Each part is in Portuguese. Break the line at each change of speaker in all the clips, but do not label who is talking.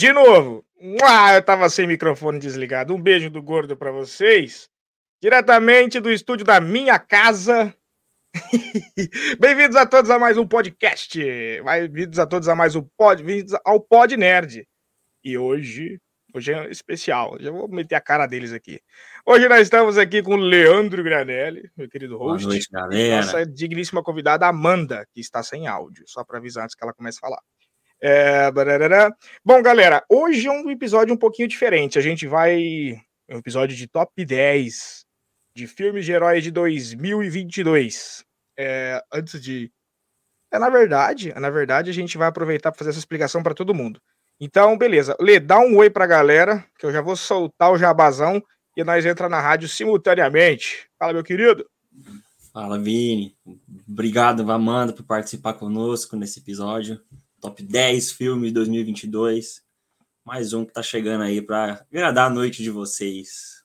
De novo. Eu tava sem microfone desligado. Um beijo do gordo para vocês. Diretamente do estúdio da minha casa. Bem-vindos a todos a mais um podcast. Bem-vindos a todos a mais um pod, bem-vindos ao Pod Nerd. E hoje, hoje é especial. Já vou meter a cara deles aqui. Hoje nós estamos aqui com o Leandro Granelli, meu querido host.
Boa noite, galera.
Nossa digníssima convidada Amanda, que está sem áudio, só para avisar antes que ela comece a falar. É, Bom, galera, hoje é um episódio um pouquinho diferente. A gente vai. É um episódio de top 10 de filmes de heróis de 2022. É, antes de. É, na verdade, na verdade, a gente vai aproveitar para fazer essa explicação para todo mundo. Então, beleza. Lê, dá um oi pra galera, que eu já vou soltar o jabazão e nós entra na rádio simultaneamente. Fala, meu querido.
Fala, Vini. Obrigado, Amanda, por participar conosco nesse episódio. Top 10 filmes de 2022. Mais um que tá chegando aí para agradar a noite de vocês.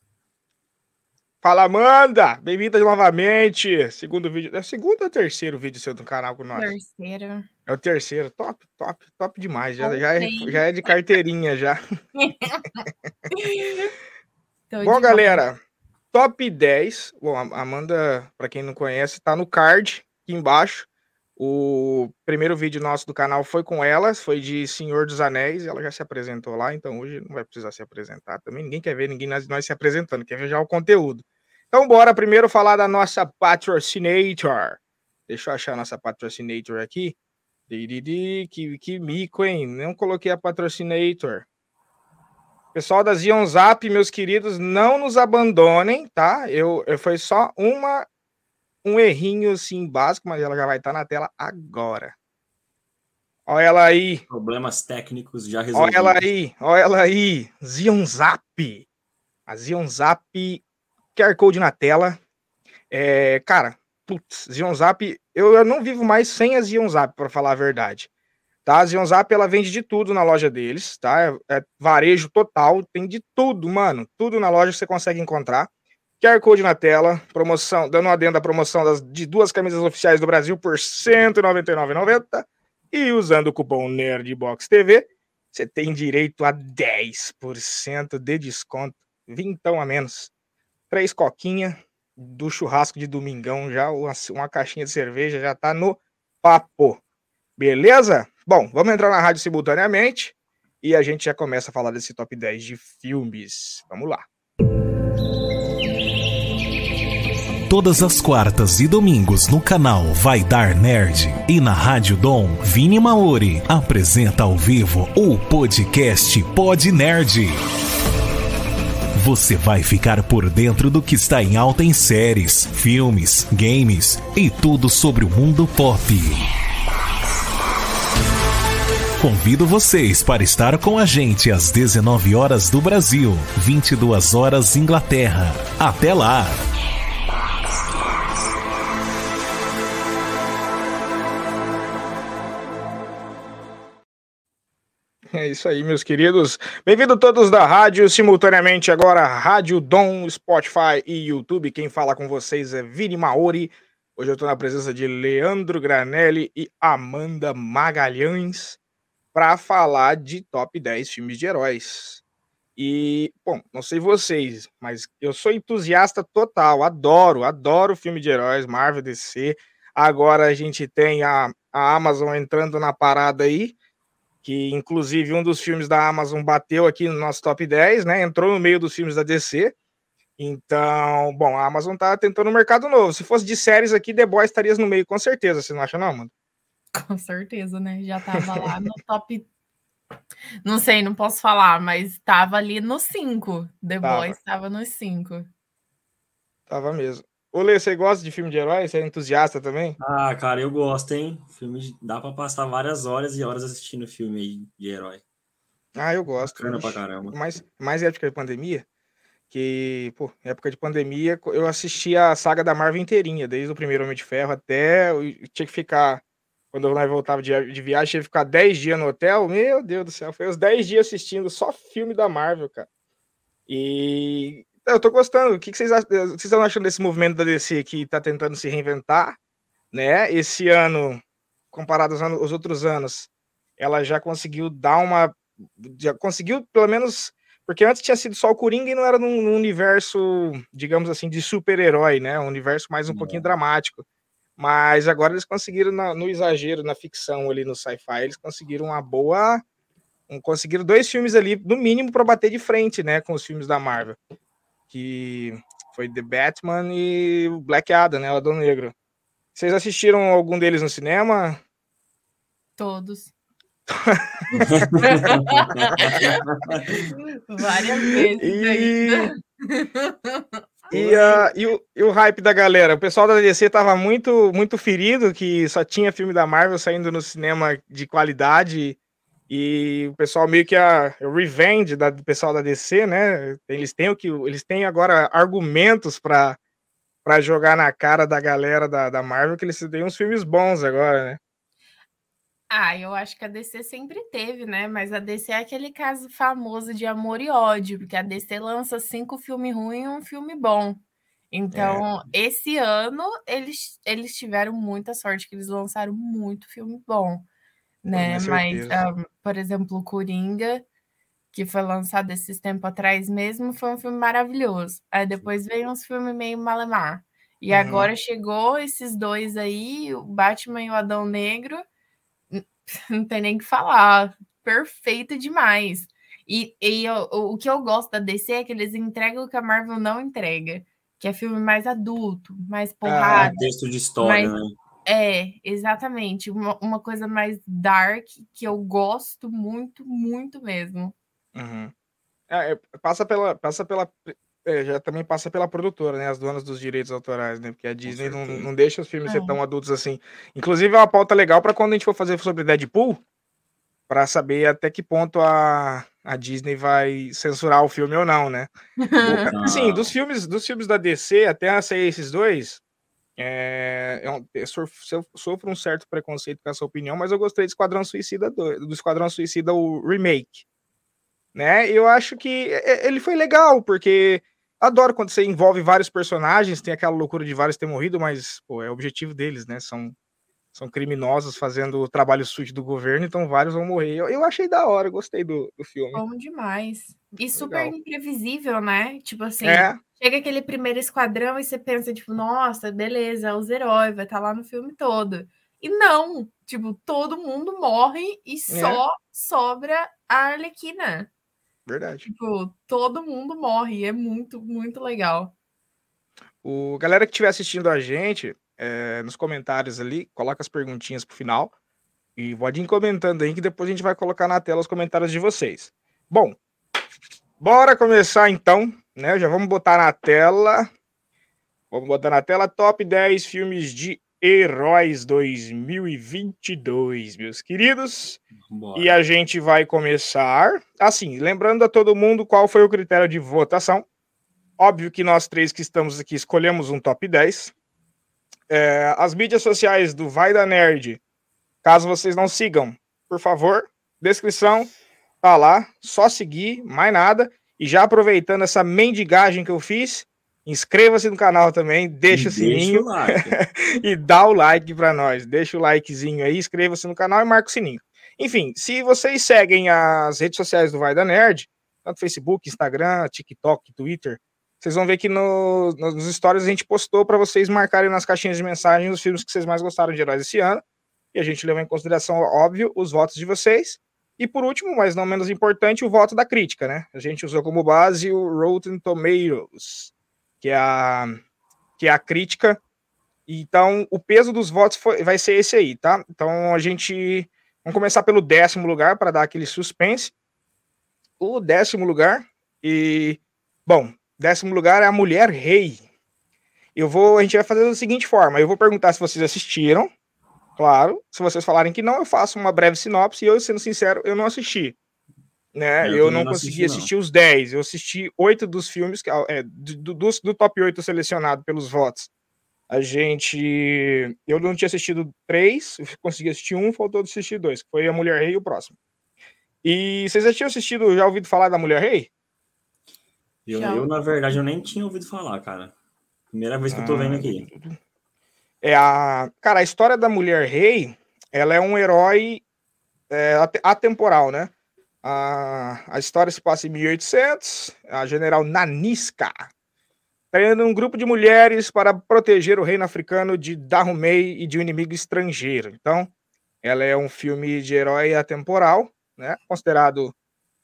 Fala, Amanda! Bem-vinda novamente. Segundo vídeo. É o segundo ou terceiro vídeo seu do canal com nós?
Terceiro.
É o terceiro. Top, top, top demais. Já, já, é, já é de carteirinha já. Bom, galera, top 10. Bom, a Amanda, para quem não conhece, tá no card aqui embaixo. O primeiro vídeo nosso do canal foi com elas, foi de Senhor dos Anéis, ela já se apresentou lá, então hoje não vai precisar se apresentar também. Ninguém quer ver ninguém nós, nós se apresentando, quer ver já o conteúdo. Então, bora primeiro falar da nossa patrocinator. Deixa eu achar a nossa patrocinator aqui. Que, que mico, hein? Não coloquei a patrocinator. Pessoal da Zion Zap, meus queridos, não nos abandonem, tá? Eu, eu foi só uma um errinho assim básico, mas ela já vai estar tá na tela agora. Olha ela aí.
Problemas técnicos já resolvidos.
Olha ela aí, olha ela aí. Zion Zap. A Zion Zap QR Code na tela. É, cara, putz, Zion Zap, eu, eu não vivo mais sem a Zion Zap, para falar a verdade. Tá? A Zion Zap, ela vende de tudo na loja deles, tá? É, é varejo total, tem de tudo, mano. Tudo na loja você consegue encontrar. QR Code na tela, promoção, dando um adendo à promoção das, de duas camisas oficiais do Brasil por R$ 199,90 e usando o cupom NERDBOXTV, você tem direito a 10% de desconto, vintão a menos. Três coquinha do churrasco de domingão já, uma, uma caixinha de cerveja já tá no papo. Beleza? Bom, vamos entrar na rádio simultaneamente e a gente já começa a falar desse top 10 de filmes. Vamos lá.
Todas as quartas e domingos no canal Vai Dar Nerd e na Rádio Dom, Vini Maori apresenta ao vivo o podcast Pod Nerd. Você vai ficar por dentro do que está em alta em séries, filmes, games e tudo sobre o mundo pop. Convido vocês para estar com a gente às 19 horas do Brasil, 22 horas Inglaterra. Até lá!
É isso aí, meus queridos. Bem-vindos todos da rádio, simultaneamente agora Rádio Dom, Spotify e YouTube. Quem fala com vocês é Vini Maori. Hoje eu estou na presença de Leandro Granelli e Amanda Magalhães para falar de top 10 filmes de heróis. E, bom, não sei vocês, mas eu sou entusiasta total, adoro, adoro filme de heróis, Marvel, DC. Agora a gente tem a, a Amazon entrando na parada aí que inclusive um dos filmes da Amazon bateu aqui no nosso top 10, né? Entrou no meio dos filmes da DC. Então, bom, a Amazon tá tentando um mercado novo. Se fosse de séries aqui, The Boys estaria no meio, com certeza. Você não acha, não, mano?
Com certeza, né? Já tava lá no top. Não sei, não posso falar, mas tava ali no 5. The tava. Boys tava nos 5.
Tava mesmo. Ô, Lê, você gosta de filme de herói? Você é entusiasta também?
Ah, cara, eu gosto, hein? Filme de... Dá pra passar várias horas e horas assistindo filme de herói.
Ah, eu gosto.
Bacana pra caramba.
Mais, mais época de pandemia, que, pô, época de pandemia, eu assisti a saga da Marvel inteirinha, desde o primeiro Homem de Ferro até. Eu tinha que ficar. Quando eu voltava de, de viagem, tinha que ficar 10 dias no hotel. Meu Deus do céu, foi os 10 dias assistindo só filme da Marvel, cara. E eu tô gostando. O que, vocês, o que vocês estão achando desse movimento da DC que tá tentando se reinventar? Né? Esse ano, comparado aos, anos, aos outros anos, ela já conseguiu dar uma já conseguiu pelo menos. Porque antes tinha sido só o Coringa e não era num, num universo, digamos assim, de super-herói, né? Um universo mais um é. pouquinho dramático. Mas agora eles conseguiram, na, no exagero, na ficção ali no sci-fi, eles conseguiram uma boa. Um, conseguiram dois filmes ali, no mínimo, para bater de frente, né? Com os filmes da Marvel. Que foi The Batman e Black Adam, né? O Adão Negro. Vocês assistiram algum deles no cinema?
Todos. Várias vezes. E...
E, uh, e, o, e, o, hype da galera? O pessoal da DC tava muito, muito ferido que só tinha filme da Marvel saindo no cinema de qualidade. E o pessoal meio que a, o revenge da, do pessoal da DC, né? Eles têm o que eles têm agora argumentos para para jogar na cara da galera da, da Marvel que eles têm uns filmes bons agora, né?
Ah, eu acho que a DC sempre teve, né? Mas a DC é aquele caso famoso de amor e ódio, porque a DC lança cinco filmes ruins e um filme bom. Então, é. esse ano eles, eles tiveram muita sorte, que eles lançaram muito filme bom, né? Mas, um, ah, por exemplo, o Coringa, que foi lançado esses tempos atrás mesmo, foi um filme maravilhoso. Aí depois veio uns filmes meio malemar. E uhum. agora chegou esses dois aí, o Batman e o Adão Negro não tem nem que falar. Perfeito demais. E, e eu, o que eu gosto da DC é que eles entregam o que a Marvel não entrega, que é filme mais adulto, mais ah, porrada.
Ah, texto de história, mais, né?
É, exatamente. Uma, uma coisa mais dark que eu gosto muito, muito mesmo.
Uhum. É, é passa pela, passa pela é, já também passa pela produtora, né? As donas dos direitos autorais, né? Porque a Disney não, não deixa os filmes é. ser tão adultos assim. Inclusive, é uma pauta legal para quando a gente for fazer sobre Deadpool, para saber até que ponto a, a Disney vai censurar o filme ou não, né? Sim, dos filmes, dos filmes da DC, até sair esses dois, é, eu, eu, sofro um certo preconceito com essa opinião, mas eu gostei do Esquadrão Suicida do, do Esquadrão Suicida, o remake. Né? Eu acho que ele foi legal, porque Adoro quando você envolve vários personagens, tem aquela loucura de vários ter morrido, mas pô, é o objetivo deles, né? São, são criminosos fazendo o trabalho sujo do governo, então vários vão morrer. Eu, eu achei da hora, gostei do, do filme.
Bom demais. E super Legal. imprevisível, né? Tipo assim, é. chega aquele primeiro esquadrão e você pensa, tipo, nossa, beleza, os heróis, vai estar tá lá no filme todo. E não, tipo, todo mundo morre e é. só sobra a Arlequina.
Verdade.
Tipo, todo mundo morre. É muito, muito legal.
O galera que estiver assistindo a gente, é, nos comentários ali, coloca as perguntinhas pro final. E pode ir comentando aí que depois a gente vai colocar na tela os comentários de vocês. Bom, bora começar então, né? Já vamos botar na tela. Vamos botar na tela top 10 filmes de Heróis 2022, meus queridos. Bora. E a gente vai começar. Assim, lembrando a todo mundo qual foi o critério de votação. Óbvio que nós três que estamos aqui escolhemos um top 10. É, as mídias sociais do Vai da Nerd, caso vocês não sigam, por favor, descrição tá lá, só seguir, mais nada. E já aproveitando essa mendigagem que eu fiz, Inscreva-se no canal também, deixa e o sininho deixa o e dá o like para nós. Deixa o likezinho aí, inscreva-se no canal e marca o sininho. Enfim, se vocês seguem as redes sociais do Vai da Nerd, tanto Facebook, Instagram, TikTok, Twitter, vocês vão ver que no, nos stories a gente postou para vocês marcarem nas caixinhas de mensagem os filmes que vocês mais gostaram de heróis esse ano. E a gente levou em consideração, óbvio, os votos de vocês. E por último, mas não menos importante, o voto da crítica, né? A gente usou como base o Rotten Tomatoes que é a, que é a crítica. Então, o peso dos votos foi, vai ser esse aí, tá? Então, a gente. Vamos começar pelo décimo lugar para dar aquele suspense. O décimo lugar. E. Bom, décimo lugar é a Mulher Rei. Eu vou. A gente vai fazer da seguinte forma: eu vou perguntar se vocês assistiram. Claro. Se vocês falarem que não, eu faço uma breve sinopse. E eu, sendo sincero, eu não assisti né? Eu, eu não consegui assisti, assistir não. os 10, eu assisti oito dos filmes, que, é, do, do, do top 8 selecionado pelos votos. A gente. Eu não tinha assistido três, consegui assistir um, faltou assistir dois, que foi a Mulher Rei e o próximo. E vocês já tinham assistido, já ouvido falar da Mulher Rei?
Eu, eu, na verdade, eu nem tinha ouvido falar, cara. Primeira vez que eu tô vendo aqui.
É a. Cara, a história da Mulher Rei, ela é um herói é, atemporal, né? A, a história se passa em 1800. A general Naniska treina um grupo de mulheres para proteger o reino africano de Dahomey e de um inimigo estrangeiro. Então, ela é um filme de herói atemporal, né? Considerado.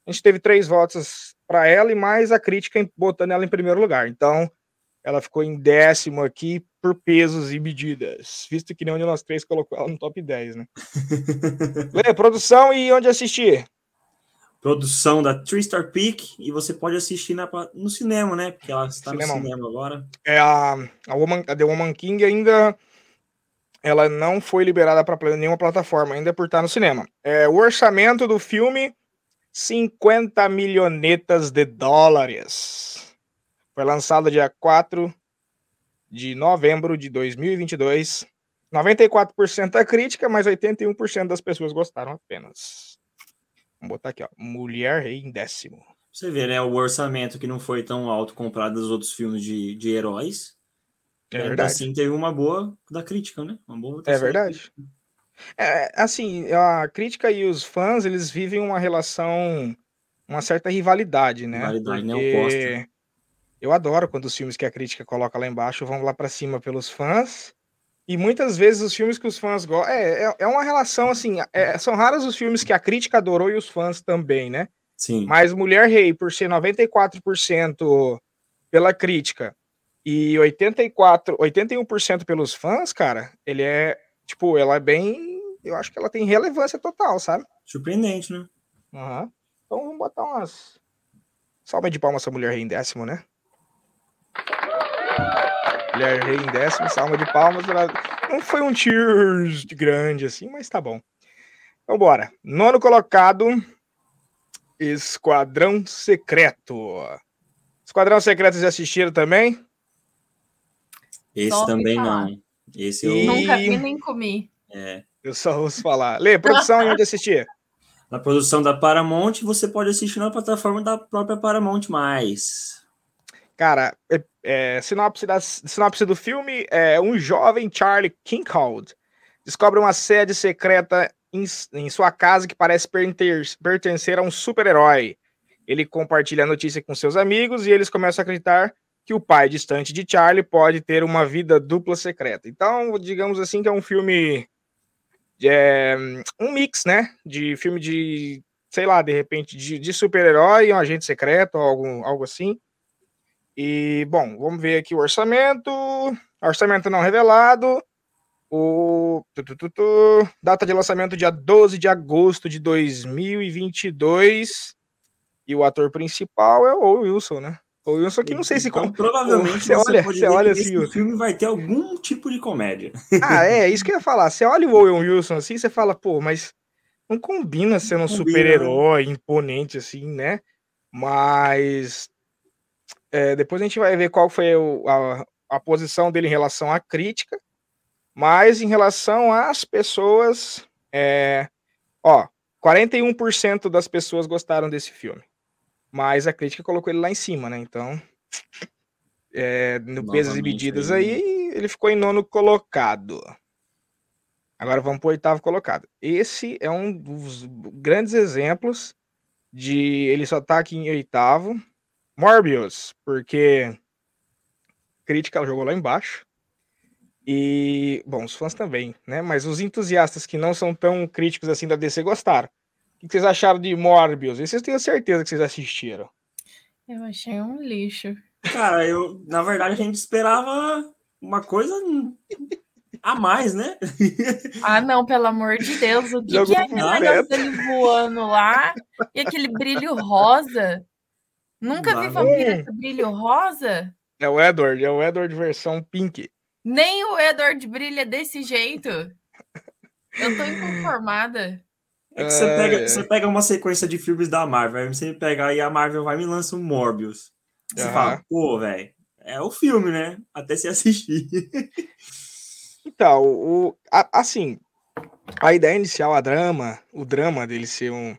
A gente teve três votos para ela e mais a crítica botando ela em primeiro lugar. Então, ela ficou em décimo aqui por pesos e medidas, visto que nenhum de nós três colocou ela no top 10, né? Lê, produção e onde assistir?
Produção da Three Star Peak e você pode assistir na, no cinema, né? Porque ela está cinema. no cinema agora.
É a, a, Woman, a The Woman King ainda ela não foi liberada para nenhuma plataforma, ainda por estar no cinema. É, o orçamento do filme, 50 milhonetas de dólares. Foi lançado dia 4 de novembro de 2022. 94% da crítica, mas 81% das pessoas gostaram apenas. Vamos botar aqui, ó. Mulher Rei em décimo.
Você vê, né? O orçamento que não foi tão alto comparado dos outros filmes de, de heróis. É verdade. Assim, teve uma boa da crítica, né? Uma boa
é verdade. É, assim, a crítica e os fãs, eles vivem uma relação, uma certa rivalidade, né? Rivalidade, né? Oposta. Eu adoro quando os filmes que a crítica coloca lá embaixo vão lá para cima pelos fãs. E muitas vezes os filmes que os fãs gostam. É, é, é, uma relação assim. É, são raros os filmes que a crítica adorou e os fãs também, né?
Sim.
Mas Mulher Rei, por ser 94% pela crítica e 84, 81% pelos fãs, cara, ele é, tipo, ela é bem, eu acho que ela tem relevância total, sabe?
Surpreendente, né?
Uhum. Então vamos botar umas salva de palmas essa mulher rei em décimo, né? Mulher rei em décimo, salva de palmas. Ela... Não foi um cheers grande assim, mas tá bom. Então bora. Nono colocado, Esquadrão Secreto. Esquadrão Secreto vocês assistiram também?
Esse também não. Esse eu...
Nunca vi nem comi.
É.
Eu só ouço falar. Lê, produção e onde assistir?
Na produção da Paramount, você pode assistir na plataforma da própria Paramount+. Mais.
Cara, é, é, sinopse, da, sinopse do filme é um jovem Charlie Kincaid descobre uma sede secreta em, em sua casa que parece pertencer a um super-herói. Ele compartilha a notícia com seus amigos e eles começam a acreditar que o pai distante de Charlie pode ter uma vida dupla secreta. Então, digamos assim que é um filme é, um mix, né, de filme de, sei lá, de repente de, de super-herói, um agente secreto, algo, algo assim. E bom, vamos ver aqui o orçamento. Orçamento não revelado. O tu, tu, tu, data de lançamento dia 12 de agosto de 2022. E o ator principal é o Wilson, né? O Wilson que não sei se
então, provavelmente você, olha, você olha assim, o filme vai ter algum tipo de comédia.
Ah, é, isso que eu ia falar. Você olha o Owen Wilson assim, você fala, pô, mas não combina ser um super-herói imponente assim, né? Mas é, depois a gente vai ver qual foi o, a, a posição dele em relação à crítica, mas em relação às pessoas, é, ó, 41% das pessoas gostaram desse filme. Mas a crítica colocou ele lá em cima, né? Então, é, no pesos e medidas aí, aí, ele ficou em nono colocado. Agora vamos para o oitavo colocado. Esse é um dos grandes exemplos de ele só tá aqui em oitavo. Morbius, porque crítica jogou lá embaixo. E, bom, os fãs também, né? Mas os entusiastas que não são tão críticos assim da DC gostaram. O que vocês acharam de Morbius? Eu tenho certeza que vocês assistiram.
Eu achei um lixo.
Cara, eu, na verdade, a gente esperava uma coisa a mais, né?
Ah, não, pelo amor de Deus. O que, que é aquele negócio dele voando lá? E aquele brilho rosa? Nunca vi vampiro com brilho rosa?
É o Edward, é o Edward versão pink.
Nem o Edward brilha desse jeito. Eu tô inconformada.
É que você, pega, você pega uma sequência de filmes da Marvel, você pega aí a Marvel vai me lança um Morbius. Você fala, pô, velho, é o filme, né? Até se assistir.
Então, o, a, assim, a ideia inicial, a drama, o drama dele ser um,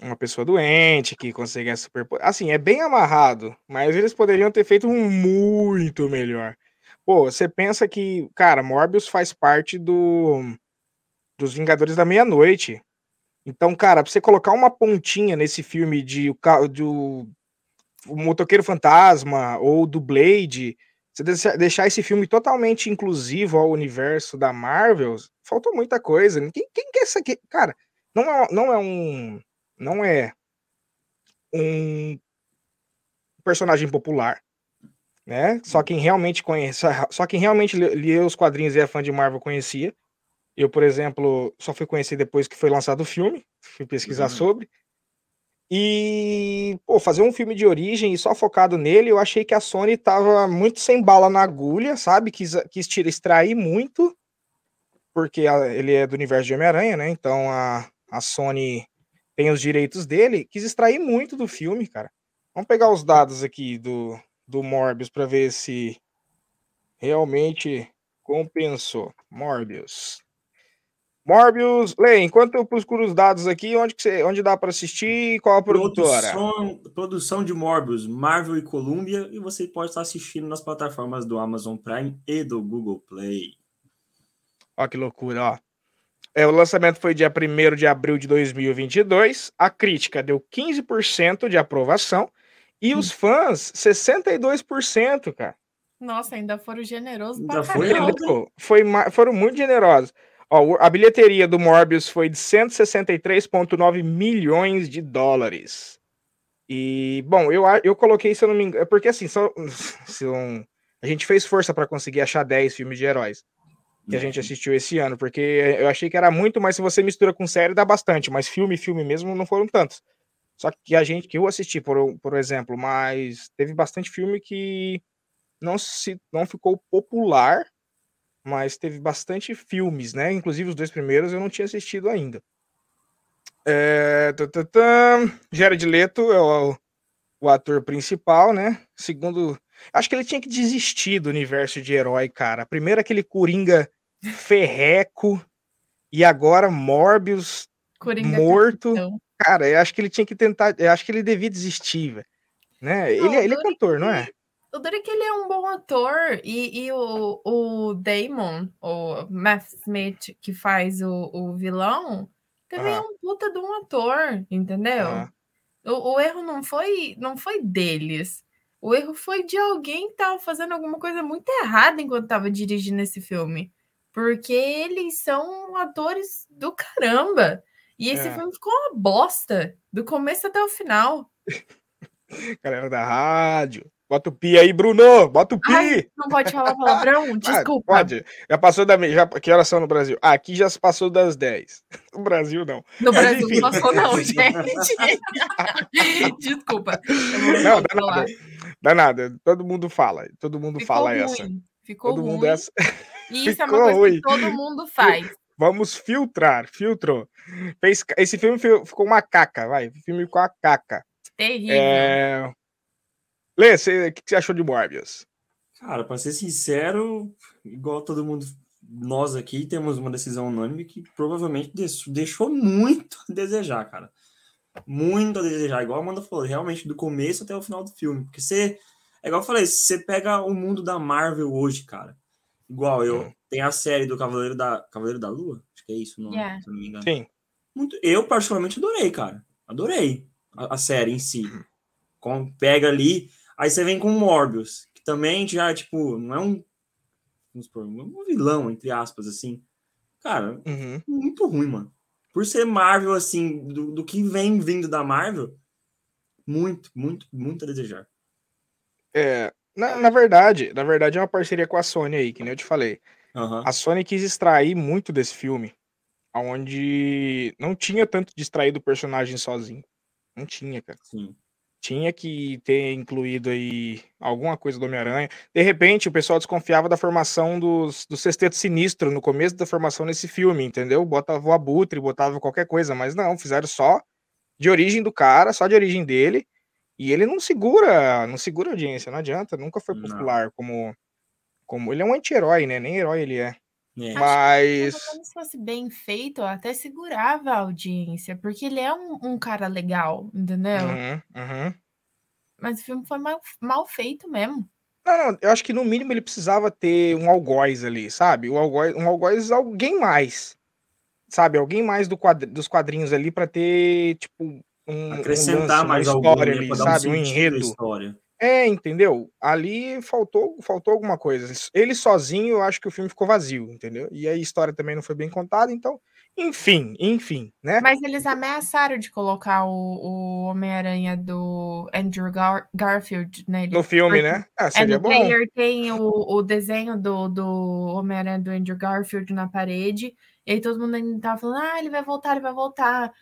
uma pessoa doente que consegue a super. Assim, é bem amarrado, mas eles poderiam ter feito um muito melhor. Pô, você pensa que, cara, Morbius faz parte do dos Vingadores da Meia-Noite. Então, cara, pra você colocar uma pontinha nesse filme de o ca- do o Motoqueiro Fantasma ou do Blade, você deixa- deixar esse filme totalmente inclusivo ao universo da Marvel, faltou muita coisa. Quem, quem quer isso aqui? Cara, não é, não é um. Não é um personagem popular. Né? Só quem realmente conhece, só quem realmente lê os quadrinhos e é fã de Marvel conhecia. Eu, por exemplo, só fui conhecer depois que foi lançado o filme, fui pesquisar
Uhum.
sobre. E, pô, fazer um filme de origem e só focado nele, eu achei que a Sony tava muito sem bala na agulha, sabe? Quis, quis tira, extrair muito, porque a- ele é do universo de Homem-Aranha, né? Então a, a Sony tem os direitos dele, quis extrair muito do filme, cara. Vamos pegar os dados aqui do, do Morbius para ver se realmente compensou. Morbius. Morbius, Lê, enquanto eu procuro os dados aqui, onde, que você, onde dá para assistir? Qual a produtora?
Produção, produção de Morbius, Marvel e Columbia, e você pode estar assistindo nas plataformas do Amazon Prime e do Google Play.
Ó, que loucura, ó. É, o lançamento foi dia 1 de abril de 2022. A crítica deu 15% de aprovação. E os fãs, 62%, cara.
Nossa, ainda foram generosos pra
Ainda foi
foi, foram muito generosos. Ó, a bilheteria do Morbius foi de 163,9 milhões de dólares. E, bom, eu, eu coloquei, se eu não me engano, é porque assim, são, são- a gente fez força para conseguir achar 10 filmes de heróis que a gente assistiu esse ano, porque eu achei que era muito, mas se você mistura com série dá bastante, mas filme, filme mesmo não foram tantos. Só que a gente, que eu assisti, por, por exemplo, mas teve bastante filme que não se não ficou popular, mas teve bastante filmes, né? Inclusive os dois primeiros eu não tinha assistido ainda. É, tã, tã, tã, Jared Leto é o, o ator principal, né? Segundo, acho que ele tinha que desistir do universo de herói, cara. Primeiro aquele Coringa ferreco e agora Morbius,
Coringa
morto.
capitão.
cara. Eu acho que ele tinha que tentar, eu acho que ele devia desistir, velho. Né?
Não,
ele, é- ele é cantor, não é?
O é que ele é um bom ator e, e o, o Damon, o Matt Smith, que faz o, o vilão, também é um puta de um ator, entendeu? O, o erro não foi, não foi deles. O erro foi de alguém que tava fazendo alguma coisa muito errada enquanto tava dirigindo esse filme. Porque eles são atores do caramba. E esse
É.
filme ficou uma bosta, do começo até o final.
Galera da rádio. Bota o pi aí, Bruno. Bota o pi.
Ai, não pode falar palavrão?
Ah,
Desculpa.
pode. Já passou da me- já Que horas são no Brasil? Ah, aqui já se passou das 10. No Brasil, não.
No
Mas
Brasil
enfim.
não passou, não, gente. Desculpa.
Não, dá
falar.
nada. Dá nada. Todo mundo fala. Todo mundo
Ficou
fala
ruim.
essa.
Ficou
Todo
ruim.
mundo é essa.
E isso é
ficou
uma coisa
ruim.
que todo mundo faz.
Vamos filtrar. Filtrou. Fez... Esse filme fi- ficou uma caca, vai. O filme ficou uma caca.
Terrível.
É... Lê, você- o que você achou de Morbius?
Cara, pra ser sincero, igual todo mundo, nós aqui temos uma decisão unânime que provavelmente deixou muito a desejar, cara. Muito a desejar, igual a Amanda falou, realmente do começo até o final do filme. Porque você, é igual eu falei, você pega o mundo da Marvel hoje, cara. Igual eu,
Hum.
tem a série do Cavaleiro da, Cavaleiro da Lua, acho que é isso o nome,
Yeah.
se não me engano.
Sim.
Muito, eu particularmente adorei, cara. Adorei a, a série em si. Com, pega ali, aí você vem com o Morbius, que também já, tipo, não é um, vamos supor, um vilão, entre aspas, assim. Cara,
Uhum.
muito ruim, mano. Por ser Marvel, assim, do, do que vem vindo da Marvel, muito, muito, muito a desejar.
É, na, na verdade, na verdade é uma parceria com a Sony aí, que nem eu te falei.
Aham.
A Sony quis extrair muito desse filme, onde não tinha tanto de extrair do personagem sozinho. Não tinha, cara.
Sim.
Tinha que ter incluído aí alguma coisa do Homem-Aranha. De repente, o pessoal desconfiava da formação dos, do Sexteto Sinistro no começo da formação nesse filme, entendeu? Botava o Abutre, botava qualquer coisa, mas não, fizeram só de origem do cara, só de origem dele. E ele não segura, não segura a audiência, não adianta, nunca foi
Não.
popular como como ele é um anti-herói, né? Nem herói ele é.
É.
Mas
Pelo se fosse bem feito, até segurava a audiência, porque ele é um, um cara legal, entendeu?
Uhum, uhum.
Mas o filme foi mal, mal feito mesmo.
Não, não, eu acho que no mínimo ele precisava ter um algoz ali, sabe? Um algoz, um algoz alguém mais. sabe, alguém mais do quadr dos quadrinhos ali para ter, tipo, um,
Acrescentar
um lance,
mais
uma história
né,
ali, sabe, um
à
enredo.
história.
É, entendeu? Ali faltou, faltou alguma coisa. Ele sozinho, eu acho que o filme ficou vazio, entendeu? E a história também não foi bem contada, então, enfim, enfim, né?
Mas eles ameaçaram de colocar o, o Homem-Aranha do Andrew Gar- Garfield nele.
No filme, né? Ah,
É,
seria
no
bom.
trailer tem o, o desenho do, do Homem-Aranha do Andrew Garfield na parede. E aí todo mundo ainda tava falando, ah, ele vai voltar, ele vai voltar.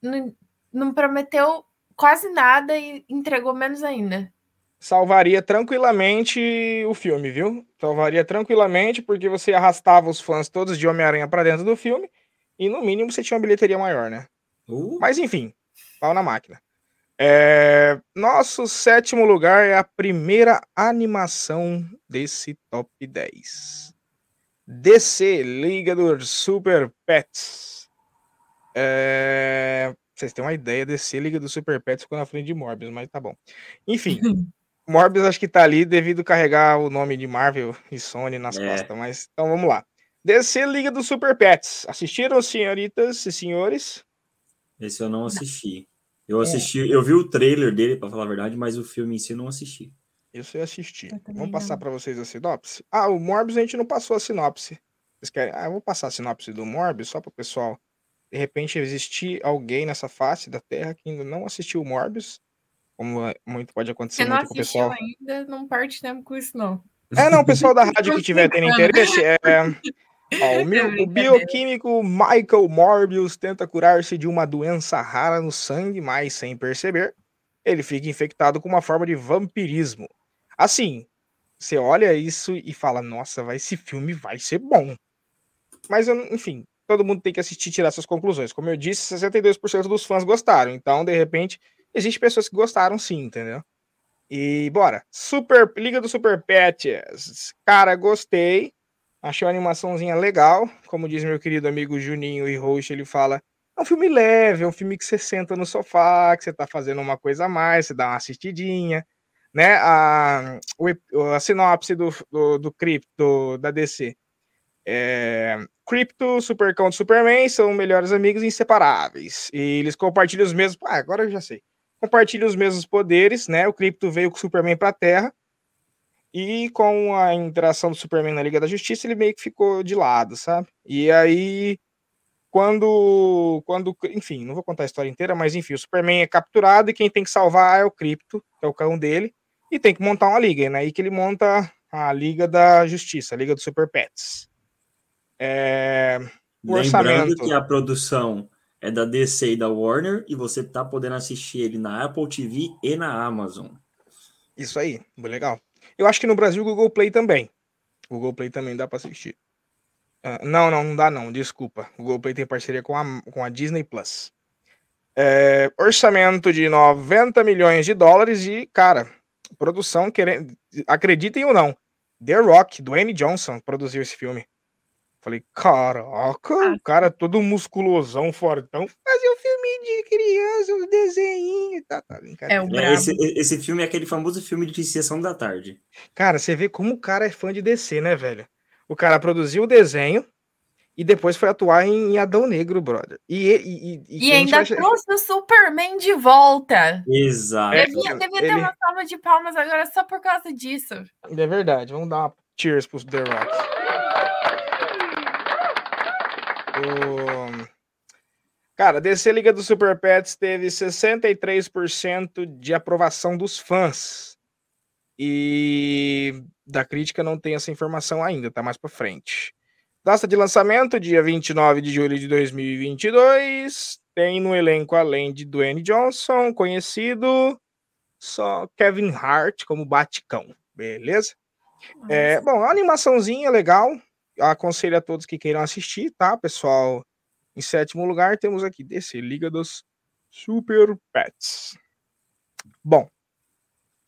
Não, não prometeu quase nada e entregou menos ainda.
Salvaria tranquilamente o filme, viu? Salvaria tranquilamente, porque você arrastava os fãs todos de Homem-Aranha pra dentro do filme, e no mínimo você tinha uma bilheteria maior, né?
Uh,
Mas enfim, pau na máquina. É, Nosso sétimo lugar é a primeira animação desse top 10. DC, Liga dos Super Pets. É, Vocês têm uma ideia, DC, Liga dos Super Pets ficou na frente de Morbius, mas tá bom. Enfim, Morbius acho que tá ali devido carregar o nome de Marvel e Sony nas
É.
costas, mas então vamos lá. DC, Liga dos Super Pets. Assistiram, senhoritas e senhores?
esse eu não assisti.
É.
Eu assisti, eu vi o trailer dele, pra falar a verdade, mas o filme em si eu não assisti.
Isso eu assisti.
Eu
Vamos passar para vocês a sinopse? Ah, o Morbius a gente não passou a sinopse. Vocês querem? Ah, eu vou passar a sinopse do Morbius só para o pessoal. De repente existir alguém nessa face da Terra que ainda não assistiu o Morbius, como é- muito pode acontecer
Se não
muito com o pessoal.
ainda, não parte tempo com isso, não.
É, não, o pessoal da rádio que tiver tendo interesse, é, ó, o,
É
o
brincadeira.
bioquímico Michael Morbius tenta curar-se de uma doença rara no sangue, mas sem perceber, ele fica infectado com uma forma de vampirismo. Assim, você olha isso e fala, nossa, vai, esse filme vai ser bom. Mas, enfim, todo mundo tem que assistir e tirar suas conclusões. Como eu disse, 62% dos fãs gostaram. Então, de repente, existe pessoas que gostaram sim, entendeu? E bora. Super Liga do Super Pets. Cara, gostei. Achei uma animaçãozinha legal. Como diz meu querido amigo Juninho e Roxo, ele fala: é um filme leve, é um filme que você senta no sofá, que você tá fazendo uma coisa a mais, você dá uma assistidinha. Né? A, a sinopse do, do, do Crypto da DC. É, Crypto, Supercão e Superman são melhores amigos inseparáveis. E eles compartilham os mesmos. Ah, agora eu já sei compartilha os mesmos poderes, né? O Krypto veio com o Superman para a Terra e com a interação do Superman na Liga da Justiça, ele meio que ficou de lado, sabe? E aí quando quando, enfim, não vou contar a história inteira, mas enfim, o Superman é capturado e quem tem que salvar é o Krypto, que é o cão dele, e tem que montar uma liga, e aí que ele monta a Liga da Justiça, a Liga dos Super Pets. É, O
Lembrando
orçamento.
que a produção é da DC e da Warner e você tá podendo assistir ele na Apple TV e na Amazon.
Isso aí, muito legal. Eu acho que no Brasil o Google Play também. O Google Play também dá pra assistir. Ah, não, não, não dá não, desculpa. O Google Play tem parceria com a, com a Disney Plus. É, orçamento de 90 milhões de dólares e, cara, produção, querendo, acreditem ou não, The Rock, Dwayne Johnson, produziu esse filme. Falei, caraca, o cara todo musculosão, fortão, fazia um filme de criança, um desenho, tá, tá, brincadeira.
É o
É, esse, esse filme é aquele famoso filme de sessão da tarde.
Cara, você vê como o cara é fã de DC, né, velho? O cara produziu o desenho e depois foi atuar em, em Adão Negro, brother. E, e, e,
E ainda trouxe o Superman de volta.
Exato.
Devia devia ter
ele-
uma salva de palmas agora só por causa disso.
É verdade, vamos dar uma cheers pro The Rock. O... Cara, DC Liga dos Super Pets teve 63% de aprovação dos fãs. E da crítica não tem essa informação ainda, tá mais pra frente. Data de lançamento, dia 29 de julho de 2022. Tem no elenco, além de Dwayne Johnson, conhecido, só Kevin Hart como Baticão. Beleza? É, bom, a animaçãozinha legal. Aconselho a todos que queiram assistir, tá, pessoal? Em sétimo lugar, temos aqui DC, Liga dos Super Pets. Bom,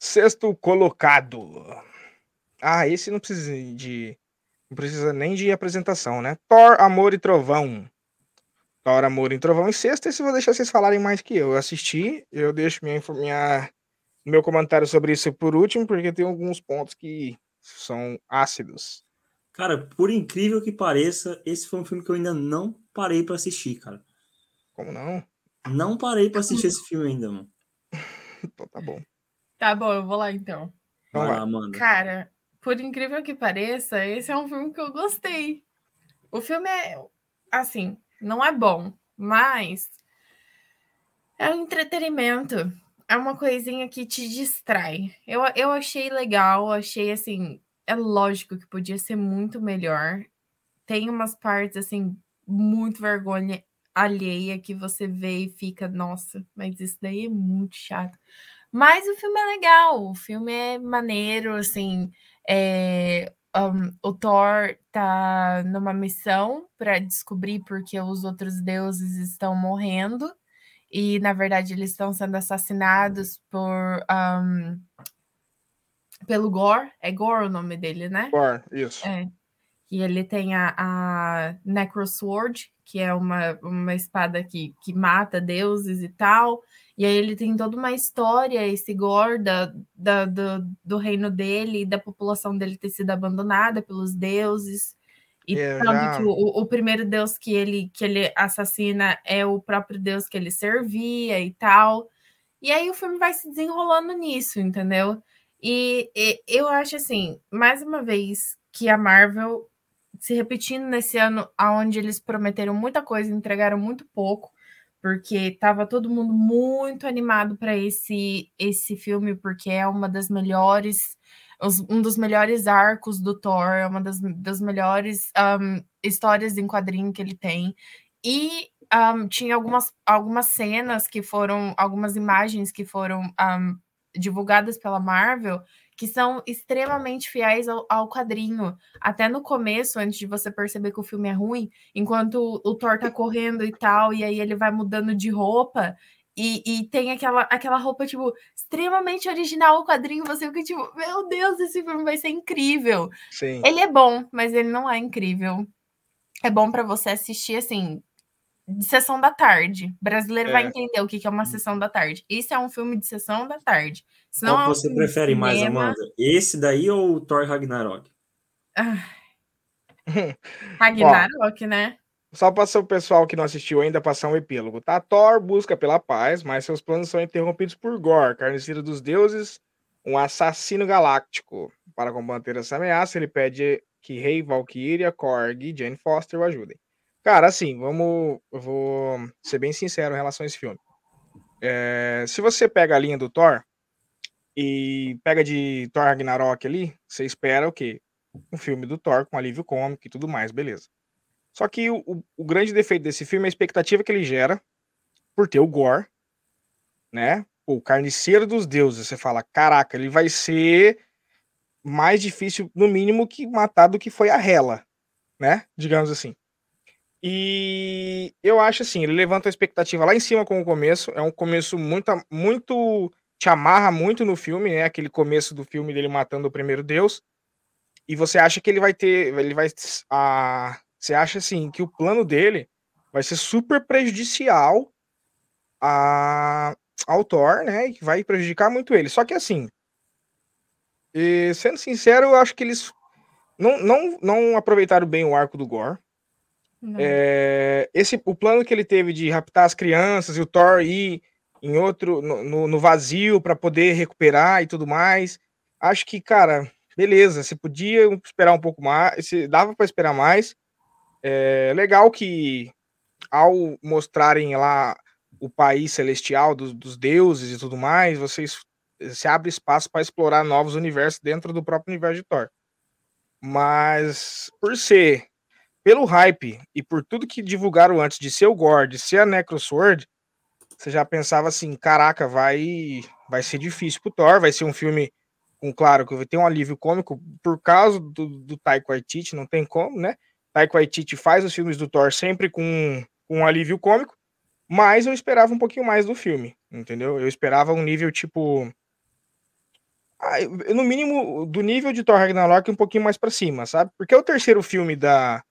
sexto colocado. Ah, esse não precisa de. Não precisa nem de apresentação, né? Thor, Amor e Trovão. Thor, Amor e Trovão em sexto. Esse eu vou deixar vocês falarem mais que eu. Eu assisti, eu deixo minha, minha, meu comentário sobre isso por último, porque tem alguns pontos que são ácidos.
Cara, por incrível que pareça, esse foi um filme que eu ainda não parei para assistir, cara.
Como não?
Não parei para assistir esse filme ainda, mano.
então tá bom.
Tá bom, eu vou lá então.
Então
vai. lá, Amanda.
Cara, por incrível que pareça, esse é um filme que eu gostei. O filme é, assim, não é bom, mas é um entretenimento. É uma coisinha que te distrai. Eu, eu achei legal, achei assim. É lógico que podia ser muito melhor. Tem umas partes, assim, muito vergonha alheia que você vê e fica, nossa, mas isso daí é muito chato. Mas o filme é legal, o filme é maneiro, assim. É, um, o Thor tá numa missão para descobrir porque os outros deuses estão morrendo e na verdade eles estão sendo assassinados por um, pelo Gore, é Gore o nome dele, né?
Thor, isso.
É. E ele tem a, a Necrosword, que é uma, uma espada que, que mata deuses e tal. E aí ele tem toda uma história, esse Gore, da, da, do, do reino dele e da população dele ter sido abandonada pelos deuses. E
É, já-
que o, o primeiro deus que ele, que ele assassina é o próprio deus que ele servia e tal. E aí o filme vai se desenrolando nisso, entendeu? E, e eu acho assim, mais uma vez, que a Marvel se repetindo nesse ano, onde eles prometeram muita coisa entregaram muito pouco, porque estava todo mundo muito animado para esse esse filme, porque é uma das melhores, um dos melhores arcos do Thor, é uma das, das melhores um, histórias em quadrinho que ele tem. E um, tinha algumas, algumas cenas que foram, algumas imagens que foram um, divulgadas pela Marvel que são extremamente fiéis ao, ao quadrinho. Até no começo, antes de você perceber que o filme é ruim, enquanto o, o Thor tá correndo e tal, e aí ele vai mudando de roupa, e, e tem aquela, aquela roupa, tipo, extremamente original ao quadrinho, você fica tipo, meu Deus, esse filme vai ser incrível.
Sim.
Ele é bom, mas ele não é incrível. É bom para você assistir, assim, de sessão da tarde. O brasileiro vai
É.
entender o que é uma sessão da tarde. Isso é um filme de sessão da tarde. Se não
Qual
é um
você prefere mais,
cinema-
Amanda? Esse daí ou o Thor Ragnarok?
Ragnarok, né?
Só para o pessoal que não assistiu ainda passar um epílogo, tá? Thor busca pela paz, mas seus planos são interrompidos por Gore, carniceiro dos deuses, um assassino galáctico. Para combater essa ameaça, ele pede que Rei Valkyria, Korg e Jane Foster o ajudem. Cara, assim, vamos. Eu vou ser bem sincero em relação a esse filme. É, se você pega a linha do Thor e pega de Thor Ragnarok ali, você espera o quê? Um filme do Thor com alívio cômico e tudo mais, beleza. Só que o, o- grande defeito desse filme é a expectativa que ele gera por ter o Gore, né? O carniceiro dos deuses. Você fala, caraca, ele vai ser mais difícil, no mínimo, que matar do que foi a Hela, né? Digamos assim. E eu acho assim, ele levanta a expectativa lá em cima com o começo. É um começo muito, muito te amarra muito no filme, né? Aquele começo do filme dele matando o primeiro deus. E você acha que ele vai ter, ele vai a, você acha assim que o plano dele vai ser super prejudicial a, ao Thor, né? E que vai prejudicar muito ele. Só que assim, e, sendo sincero, eu acho que eles não, não, não aproveitaram bem o arco do Gore. É, esse, o plano que ele teve de raptar as crianças e o Thor ir em outro, no, no- no vazio para poder recuperar e tudo mais. Acho que, cara, beleza, você podia esperar um pouco mais, se dava para esperar mais. É legal que ao mostrarem lá o país celestial dos, dos deuses e tudo mais, vocês se abre espaço para explorar novos universos dentro do próprio universo de Thor. Mas por ser pelo hype e por tudo que divulgaram antes de ser o Gore, de ser a Necrosword, você já pensava assim, caraca, vai vai ser difícil pro Thor, vai ser um filme com claro que ter um alívio cômico por causa do, do Taika Waititi, não tem como, né? Taika Waititi faz os filmes do Thor sempre com, com um alívio cômico, mas eu esperava um pouquinho mais do filme, entendeu? Eu esperava um nível tipo ah, no mínimo do nível de Thor Ragnarok um pouquinho mais pra cima, sabe? Porque é o terceiro filme da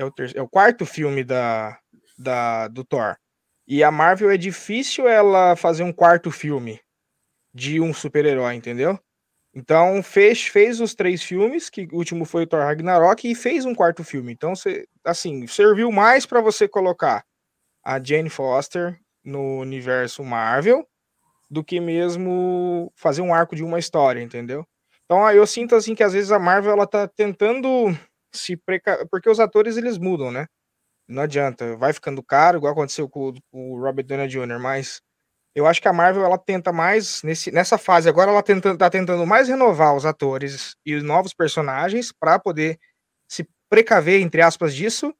é o, ter... é o quarto filme da, da do Thor. E a Marvel é difícil ela fazer um quarto filme de um super-herói, entendeu? Então fez, fez os três filmes, que o último foi o Thor Ragnarok, e fez um quarto filme. Então, você, assim, serviu mais para você colocar a Jane Foster no universo Marvel do que mesmo fazer um arco de uma história, entendeu? Então eu sinto assim que às vezes a Marvel ela tá tentando se preca... porque os atores eles mudam, né? Não adianta, vai ficando caro, igual aconteceu com, com o Robert Downey Jr., mas eu acho que a Marvel ela tenta mais nesse, nessa fase agora ela tenta, tá tentando mais renovar os atores e os novos personagens para poder se precaver entre aspas disso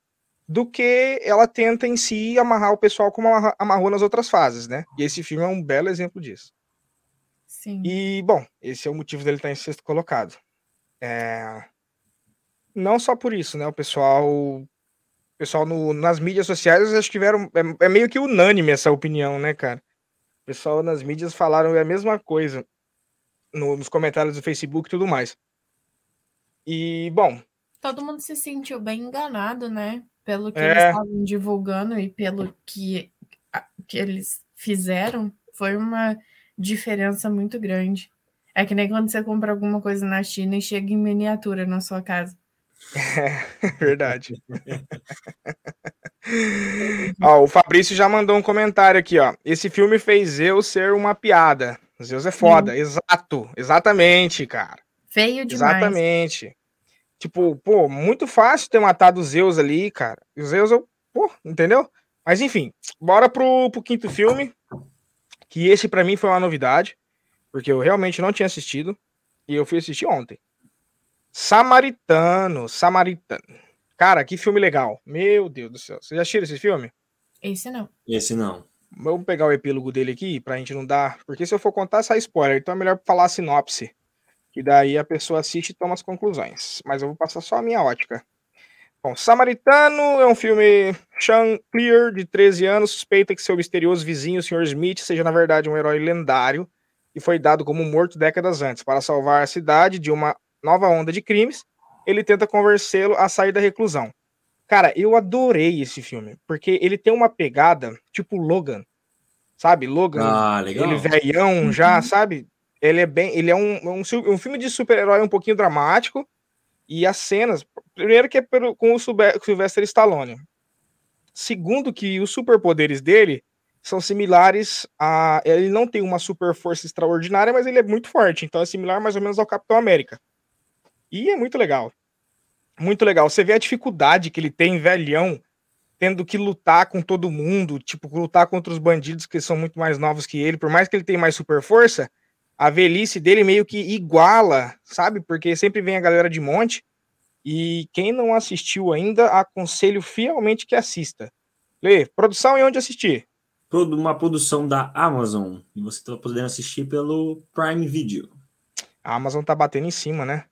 do que ela tenta em si amarrar o pessoal como amarrou nas outras fases, né? E esse filme é um belo exemplo disso.
Sim.
E bom, esse é o motivo dele estar em sexto colocado. É... Não só por isso, né? O pessoal pessoal no, nas mídias sociais acho que tiveram. É, é, meio que unânime essa opinião, né, cara? pessoal nas mídias falaram a mesma coisa no, nos comentários do Facebook e tudo mais. E, bom.
Todo mundo se sentiu bem enganado, né? Pelo que é... eles estavam divulgando e pelo que, que eles fizeram. Foi uma diferença muito grande. É que nem quando você compra alguma coisa na China e chega em miniatura na sua casa.
É, verdade. ó, o Fabrício já mandou um comentário aqui, ó. Esse filme fez Zeus ser uma piada. Zeus é foda. Exato. Exatamente, cara.
Feio demais.
Exatamente. Tipo, pô, muito fácil ter matado o Zeus ali, cara. E o Zeus, eu, pô, entendeu? Mas enfim, bora pro, pro quinto filme. Que esse para mim foi uma novidade. Porque eu realmente não tinha assistido. E eu fui assistir ontem. Samaritano, Samaritano. Cara, que filme legal. Meu Deus do céu. Você já assistiu esse filme?
Esse não.
Esse não.
Vamos pegar o epílogo dele aqui pra gente não dar. Porque se eu for contar, sai spoiler. Então é melhor falar a sinopse. Que daí a pessoa assiste e toma as conclusões. Mas eu vou passar só a minha ótica. Bom, Samaritano é um filme Sean Clear, de 13 anos, suspeita que seu misterioso vizinho, o Sr. Smith, seja na verdade um herói lendário e foi dado como morto décadas antes. Para salvar a cidade de uma nova onda de crimes, ele tenta convencê-lo a sair da reclusão. Cara, eu adorei esse filme, porque ele tem uma pegada tipo Logan. Sabe? Logan,
ah, legal.
ele velhão já, uhum. sabe? Ele é bem, ele é um, um, um filme de super-herói um pouquinho dramático e as cenas, primeiro que é pelo, com o Sylvester Stallone. Segundo que os superpoderes dele são similares a ele não tem uma super força extraordinária, mas ele é muito forte, então é similar mais ou menos ao Capitão América. E é muito legal. Muito legal. Você vê a dificuldade que ele tem, velhão, tendo que lutar com todo mundo, tipo, lutar contra os bandidos que são muito mais novos que ele. Por mais que ele tenha mais super força, a velhice dele meio que iguala, sabe? Porque sempre vem a galera de monte. E quem não assistiu ainda, aconselho fielmente que assista. Lê, produção e onde assistir?
Uma produção da Amazon. E você está podendo assistir pelo Prime Video.
A Amazon tá batendo em cima, né?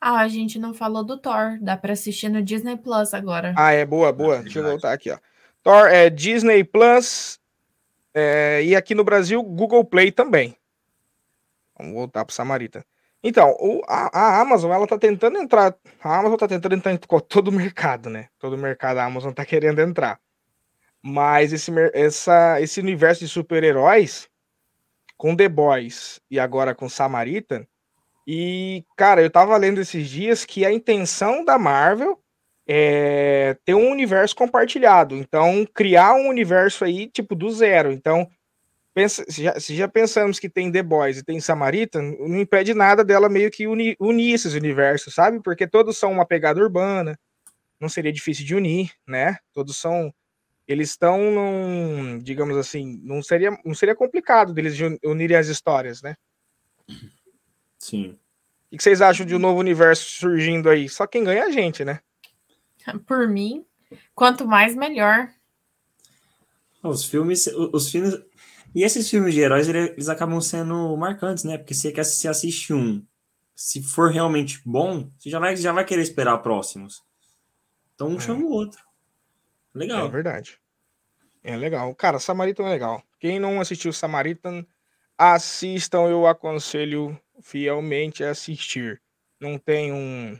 Ah, a gente não falou do Thor. Dá para assistir no Disney Plus agora.
Ah, é boa, boa. É Deixa eu voltar aqui, ó. Thor é Disney Plus é, e aqui no Brasil Google Play também. Vamos voltar para Samarita. Então, o, a, a, Amazon ela tá tentando entrar. A Amazon tá tentando entrar em todo o mercado, né? Todo o mercado a Amazon tá querendo entrar. Mas esse, essa, esse universo de super-heróis com The Boys e agora com Samaritan e, cara, eu tava lendo esses dias que a intenção da Marvel é ter um universo compartilhado. Então, criar um universo aí, tipo, do zero. Então, pensa, se, já, se já pensamos que tem The Boys e tem Samaritan, não impede nada dela meio que unir, unir esses universos, sabe? Porque todos são uma pegada urbana, não seria difícil de unir, né? Todos são. Eles estão num, digamos assim, não seria, não seria complicado deles unirem as histórias, né?
Sim.
O que vocês acham de um novo universo surgindo aí? Só quem ganha é a gente, né?
Por mim, quanto mais, melhor.
Os filmes, os filmes. E esses filmes de heróis, eles acabam sendo marcantes, né? Porque você quer se assiste um, se for realmente bom, você já vai, já vai querer esperar próximos. Então um é. chama o outro. Legal.
É verdade. É legal. Cara, Samaritan é legal. Quem não assistiu Samaritan, assistam, eu aconselho fielmente assistir. Não tem um.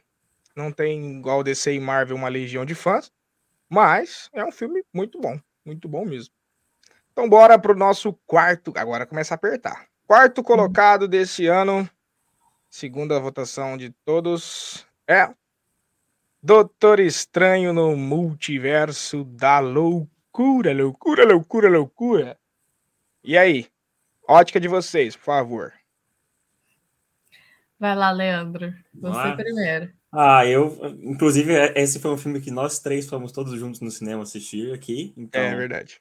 Não tem igual DC e Marvel uma legião de fãs, mas é um filme muito bom. Muito bom mesmo. Então, bora pro nosso quarto. Agora começa a apertar. Quarto colocado desse ano. Segunda votação de todos é Doutor Estranho no Multiverso da Loucura, loucura, loucura, loucura. E aí? Ótica de vocês, por favor.
Vai lá, Leandro. Você ah. primeiro.
Ah, eu. Inclusive, é, esse foi um filme que nós três fomos todos juntos no cinema assistir aqui. Então,
é verdade.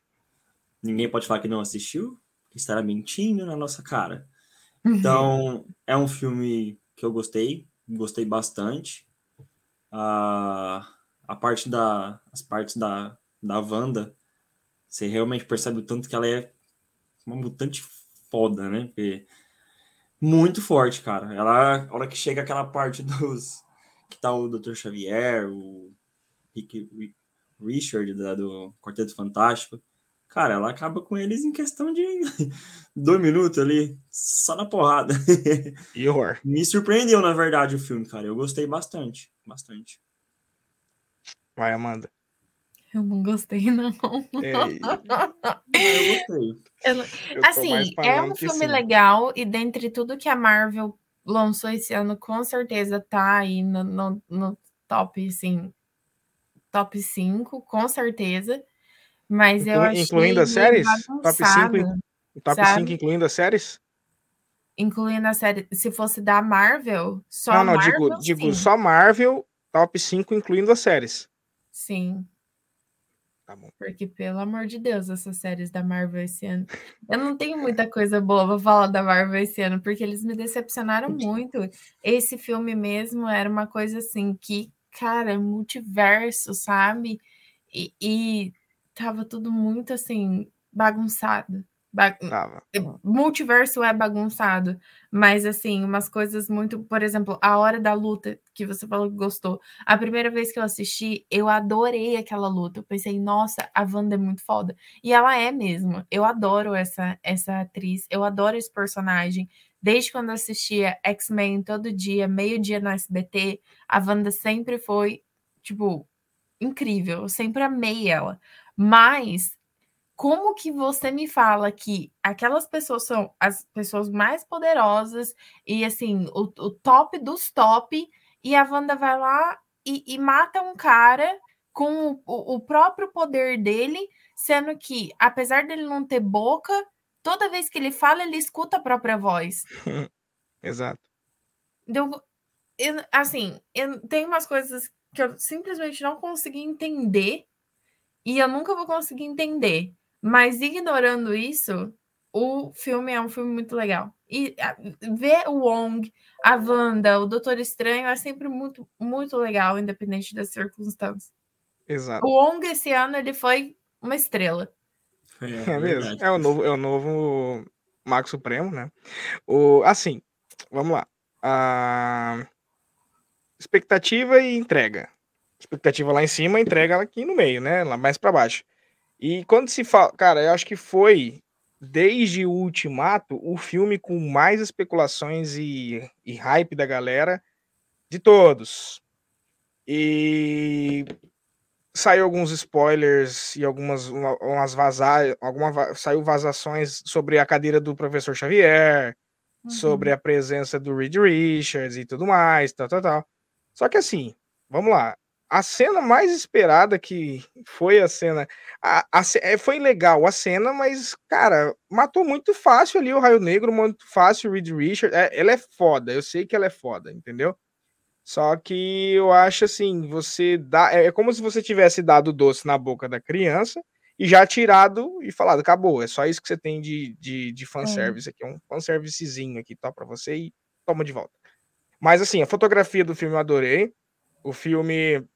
Ninguém pode falar que não assistiu, que estará mentindo na nossa cara. Então, é um filme que eu gostei, gostei bastante. A, a parte da. As partes da, da Wanda, você realmente percebe o tanto que ela é uma mutante foda, né? Porque muito forte, cara. Ela, a hora que chega aquela parte dos. que tá o Dr. Xavier, o Rick, Richard da, do Quarteto Fantástico. Cara, ela acaba com eles em questão de dois minutos ali, só na porrada.
E horror.
Me surpreendeu, na verdade, o filme, cara. Eu gostei bastante. Bastante.
Vai, Amanda.
Eu não gostei, não.
É, eu gostei.
Eu, assim, é um filme sim. legal, e dentre tudo que a Marvel lançou esse ano, com certeza tá aí no, no, no top, assim, top 5, com certeza. Mas Inclu, eu acho
Incluindo as séries? Top 5, top 5 incluindo as séries?
Incluindo a série. Se fosse da Marvel, só
Não, não,
Marvel,
digo, digo só Marvel, top 5 incluindo as séries.
Sim.
Tá bom.
Porque, pelo amor de Deus, essas séries da Marvel esse ano. Eu não tenho muita coisa boa pra falar da Marvel esse ano, porque eles me decepcionaram muito. Esse filme mesmo era uma coisa assim que, cara, multiverso, sabe? E, e tava tudo muito assim, bagunçado. Ba multiverso é bagunçado, mas assim, umas coisas muito, por exemplo, a hora da luta que você falou que gostou. A primeira vez que eu assisti, eu adorei aquela luta. Eu pensei, nossa, a Wanda é muito foda. E ela é mesmo. Eu adoro essa essa atriz, eu adoro esse personagem. Desde quando eu assistia X-Men todo dia, meio-dia no SBT, a Wanda sempre foi, tipo, incrível. Eu sempre amei ela. Mas como que você me fala que aquelas pessoas são as pessoas mais poderosas e assim, o, o top dos top, e a Wanda vai lá e, e mata um cara com o, o, próprio poder dele, sendo que, apesar dele não ter boca, toda vez que ele fala, ele escuta a própria voz.
Exato.
Então, eu, assim, eu, tem umas coisas que eu simplesmente não consegui entender e eu nunca vou conseguir entender. Mas ignorando isso, o filme é um filme muito legal. E ver o Wong, a Wanda, o Doutor Estranho é sempre muito, muito legal, independente das circunstâncias.
Exato.
O Wong esse ano ele foi uma estrela.
É, é mesmo. É o novo, é o novo Mago Supremo, né? O, assim, vamos lá. A expectativa e entrega. Expectativa lá em cima, entrega aqui no meio, né? Lá mais para baixo. E quando se fala, cara, eu acho que foi desde o Ultimato o filme com mais especulações e, e hype da galera de todos. E saiu alguns spoilers e algumas umas vazar, alguma saiu vazações sobre a cadeira do professor Xavier, uhum. sobre a presença do Reed Richards e tudo mais, tal, tal, tal. Só que assim, vamos lá a cena mais esperada que foi a cena. A, a, é, foi legal a cena, mas, cara, matou muito fácil ali o Raio Negro, muito fácil o Reed Richard. É, ela é foda, eu sei que ela é foda, entendeu? Só que eu acho assim, você dá. É, é como se você tivesse dado doce na boca da criança e já tirado e falado, acabou. É só isso que você tem de, de, de fanservice é. aqui. Um fanservicezinho aqui, tá? Pra você e toma de volta. Mas assim, a fotografia do filme eu adorei. O filme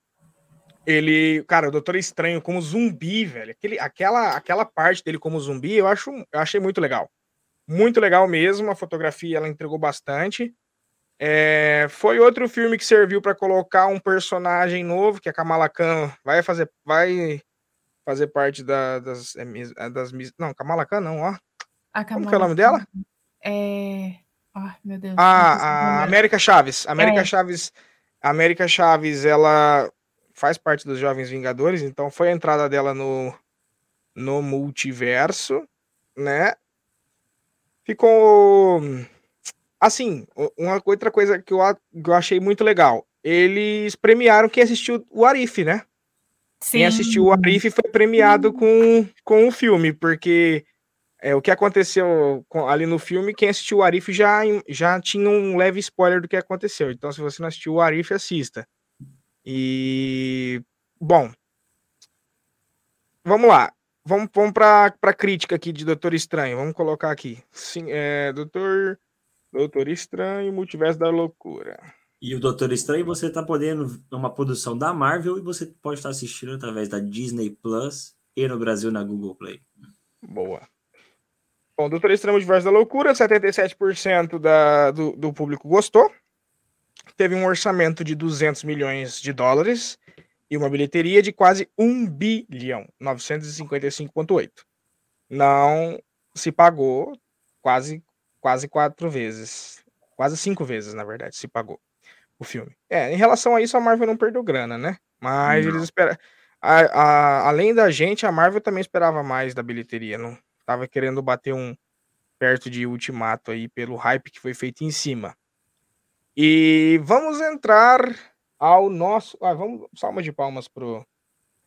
ele, cara, o Doutor Estranho como zumbi, velho. Aquele, aquela, aquela parte dele como zumbi, eu acho, eu achei muito legal. Muito legal mesmo. A fotografia ela entregou bastante. É, foi outro filme que serviu para colocar um personagem novo, que é a Kamala Khan vai fazer, vai fazer parte da, das, é, é, das, não, Kamala Khan não, ó. A Kamala Como que é o nome dela?
É, oh, meu Deus.
Ah, a América Chaves. América é. Chaves. América Chaves, ela faz parte dos Jovens Vingadores, então foi a entrada dela no, no multiverso, né? Ficou. assim, uma outra coisa que eu, que eu achei muito legal. Eles premiaram quem assistiu o Arif, né? Sim. Quem assistiu o Arif foi premiado com, com o filme, porque é, o que aconteceu ali no filme, quem assistiu o Arif já, já tinha um leve spoiler do que aconteceu. Então, se você não assistiu o Arif, assista. E. Bom. Vamos lá. Vamos, vamos para a crítica aqui de Doutor Estranho. Vamos colocar aqui. Sim, é, Doutor, Doutor Estranho, Multiverso da Loucura.
E o Doutor Estranho você está podendo uma produção da Marvel e você pode estar assistindo através da Disney Plus e no Brasil na Google Play.
Boa. Bom, Doutor Estranho Multiverso da Loucura, 77% da, do, do público gostou. Teve um orçamento de 200 milhões de dólares e uma bilheteria de quase 1 bilhão, 955,8. Não se pagou quase quase quatro vezes, quase cinco vezes, na verdade, se pagou o filme. É, em relação a isso, a Marvel não perdeu grana, né? Mas não. eles esperam. além da gente, a Marvel também esperava mais da bilheteria. Não tava querendo bater um perto de Ultimato aí pelo hype que foi feito em cima. E vamos entrar ao nosso. Ah, vamos. Salma de palmas pro,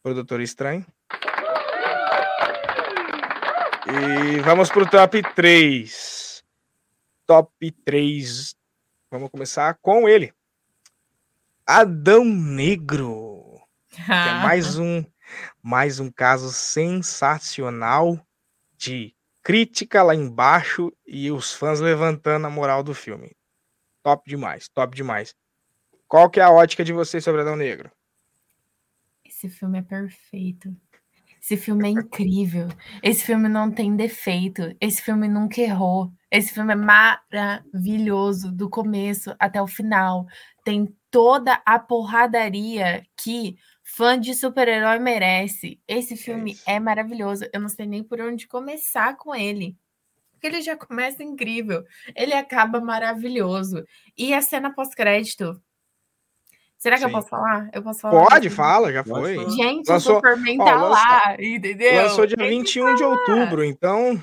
pro Doutor Estranho. E vamos pro top 3. Top 3. Vamos começar com ele. Adão Negro. é mais um mais um caso sensacional de crítica lá embaixo e os fãs levantando a moral do filme. Top demais, top demais. Qual que é a ótica de vocês sobre Adão Negro?
Esse filme é perfeito. Esse filme é incrível. Esse filme não tem defeito. Esse filme nunca errou. Esse filme é maravilhoso do começo até o final. Tem toda a porradaria que fã de super-herói merece. Esse é filme é, é maravilhoso. Eu não sei nem por onde começar com ele. Porque ele já começa incrível. Ele acaba maravilhoso. E a cena pós-crédito Será que Sim. eu posso falar? Eu posso falar?
Pode, fala, já foi.
Gente, lançou, o Superman tá ó, lá, entendeu?
Lançou dia 21 de outubro, então.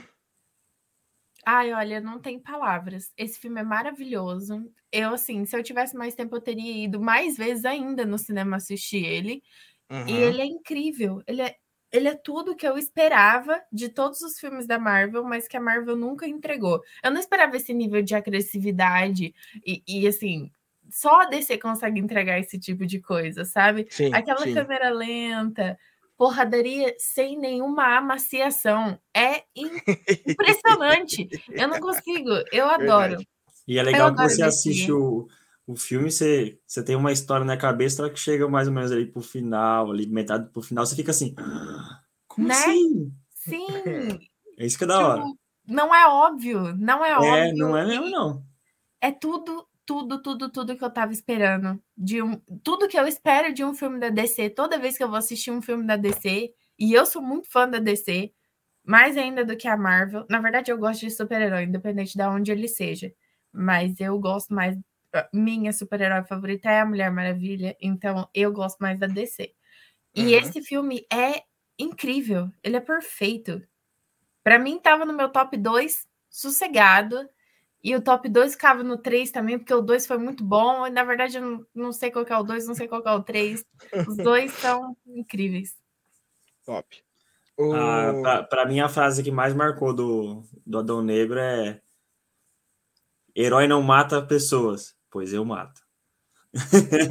Ai, olha, não tem palavras. Esse filme é maravilhoso. Eu, assim, se eu tivesse mais tempo, eu teria ido mais vezes ainda no cinema assistir ele. Uhum. E ele é incrível. Ele é, ele é tudo que eu esperava de todos os filmes da Marvel, mas que a Marvel nunca entregou. Eu não esperava esse nível de agressividade e, e assim, só a DC consegue entregar esse tipo de coisa, sabe? Sim, Aquela sim. câmera lenta, porradaria sem nenhuma amaciação. É impressionante. eu não consigo, eu adoro. Verdade.
E é legal que você assiste o, o filme, você, você tem uma história na cabeça, que chega mais ou menos ali pro final, ali metade pro final, você fica assim, como né? assim?
Sim.
É isso que é da tipo, hora.
Não é óbvio, não é, é óbvio.
É, não é mesmo, não.
É tudo tudo, tudo, tudo que eu tava esperando. De um, tudo que eu espero de um filme da DC. Toda vez que eu vou assistir um filme da DC, e eu sou muito fã da DC, mais ainda do que a Marvel. Na verdade, eu gosto de super-herói, independente de onde ele seja. Mas eu gosto mais. Minha super-herói favorita é a Mulher Maravilha, então eu gosto mais da DC. E uhum. esse filme é incrível, ele é perfeito. Para mim, tava no meu top 2, sossegado. E o top 2 ficava no 3 também, porque o 2 foi muito bom. E, na verdade, eu não, não sei qual é o 2, não sei qual é o 3. Os dois são incríveis.
Top.
O... Ah, Para mim, a frase que mais marcou do, do Adão Negro é: Herói não mata pessoas, pois eu mato.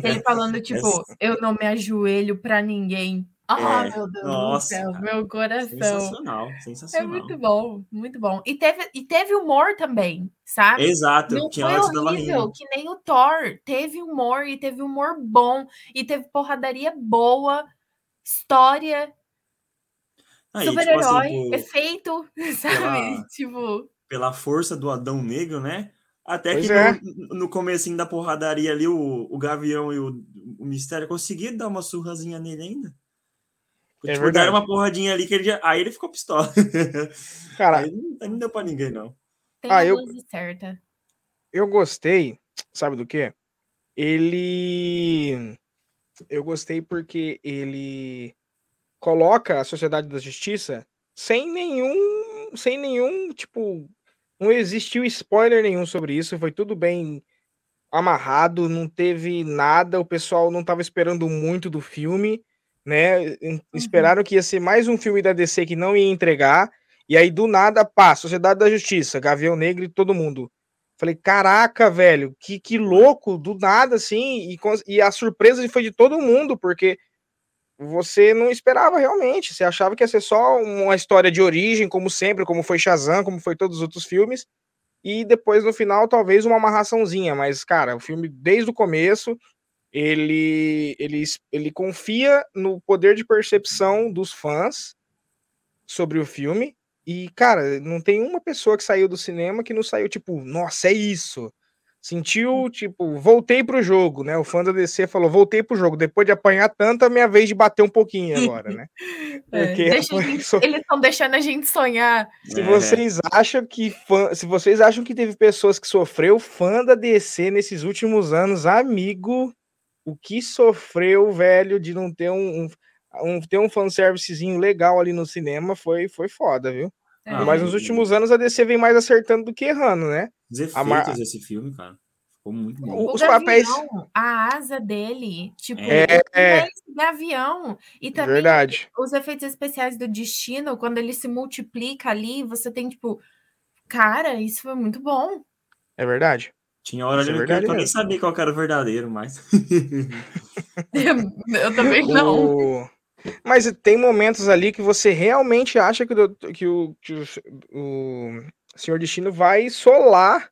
Ele falando, tipo, eu não me ajoelho para ninguém, ah, é, meu Deus nossa, do céu, meu coração.
Sensacional, sensacional.
É muito bom, muito bom. E teve, e teve humor também, sabe?
Exato,
Não tinha foi horrível, que nem o Thor. Teve humor e teve humor bom, e teve porradaria boa, história, super-herói, tipo assim, efeito, sabe? Pela, tipo...
Pela força do Adão Negro, né? Até pois que é. no, no começo da porradaria ali, o, o Gavião e o, o Mistério conseguiram dar uma surrazinha nele ainda. É tipo, deram uma porradinha ali que ele já... Aí ele ficou pistola.
Cara,
aí não, não deu pra ninguém, não.
Tem ah, eu, certa.
Eu gostei, sabe do quê? Ele. Eu gostei porque ele coloca a Sociedade da Justiça sem nenhum. Sem nenhum, tipo. Não existiu spoiler nenhum sobre isso, foi tudo bem amarrado, não teve nada, o pessoal não estava esperando muito do filme, né?
Uhum.
Esperaram que ia ser mais um filme da DC que não ia entregar, e aí do nada, pá, Sociedade da Justiça, Gavião Negro e todo mundo. Falei, caraca, velho, que, que louco, do nada, assim, e, e a surpresa foi de todo mundo, porque você não esperava realmente, você achava que ia ser só uma história de origem, como sempre, como foi Shazam, como foi todos os outros filmes, e depois no final talvez uma amarraçãozinha, mas cara, o filme desde o começo ele ele, ele confia no poder de percepção dos fãs sobre o filme. E cara, não tem uma pessoa que saiu do cinema que não saiu tipo, nossa, é isso. Sentiu, tipo, voltei pro jogo, né? O fã da DC falou, voltei pro jogo. Depois de apanhar tanto, é minha vez de bater um pouquinho agora, né?
É,
Porque
a gente-
só-
eles estão deixando a gente sonhar.
se
É.
vocês acham que fã, se vocês acham que teve pessoas que sofreu fã da DC nesses últimos anos, amigo, o que sofreu, velho, de não ter um, um, um ter um fanservicezinho legal ali no cinema foi foi foda, viu?
É.
Ah,
Mas nos últimos anos a DC vem mais acertando do que errando, né?
Os efeitos
A Mar-
desse filme, cara, ficou muito bom.
O-
O
os papéis-
gavião, a asa dele, tipo,
É,
é.
gavião. E também
Verdade.
os efeitos especiais do destino, quando ele se multiplica ali, você tem, tipo, cara, isso foi muito bom.
É verdade.
Tinha hora
Isso é
que eu nem sabia qual que era o verdadeiro, mas.
Eu também não.
O- Mas tem momentos ali que você realmente acha que, o, que o, que o, o Senhor Destino vai solar.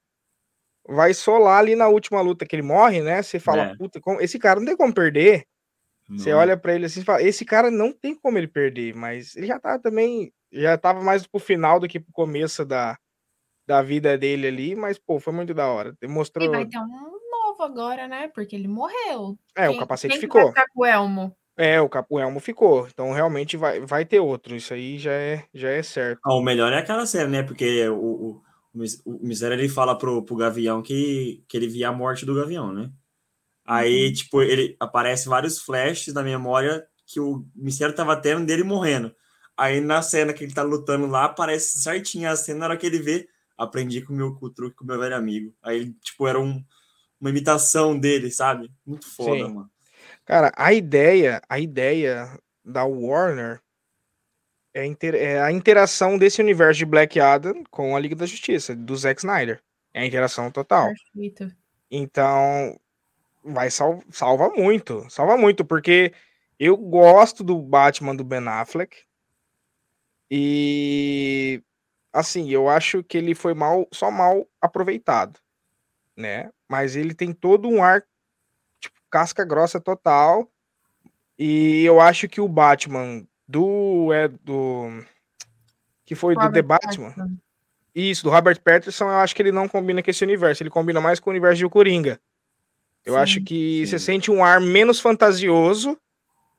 Vai solar ali na última luta que ele morre, né? Você fala,
É.
puta, como- esse cara não tem como perder. Você
Não.
olha pra ele assim e fala, esse cara não tem como ele perder, mas ele já tá também, já tava mais pro final do que pro começo da, da vida dele ali, mas pô, foi muito da hora.
E
Mostrou,
vai ter um novo agora, né? Porque ele morreu.
é, o
Quem-
capacete
quem que
ficou.
Vai ficar com o Elmo.
É, o, cap, o Elmo ficou. Então realmente vai, vai ter outro. Isso aí já é, já é certo.
Ah, o melhor é aquela cena, né? Porque o, o, o Mis- o Misério ele fala pro, pro Gavião que, que ele via a morte do Gavião, né? Aí,
Uhum.
tipo, ele aparece vários flashes na memória que o Mistério tava tendo dele morrendo. Aí na cena que ele tá lutando lá, aparece certinho a cena na hora que ele vê. Aprendi com o meu truque com o meu velho amigo. Aí, tipo, era um, uma imitação dele, sabe? Muito foda,
Sim.
mano.
Cara, a ideia, a ideia da Warner é, inter- é a interação desse universo de Black Adam com a Liga da Justiça, do Zack Snyder. É a interação total.
Perfeito.
Então, vai sal salva muito, salva muito, porque eu gosto do Batman do Ben Affleck. E assim, eu acho que ele foi mal, só mal aproveitado, né? Mas ele tem todo um ar casca grossa total. E eu acho que o Batman do é do que foi do The
Robert
Batman,
Pattinson.
isso, do Robert Pattinson, eu acho que ele não combina com esse universo, ele combina mais com o universo de O Coringa. Eu acho
Sim.
que você
Sim.
sente um ar menos fantasioso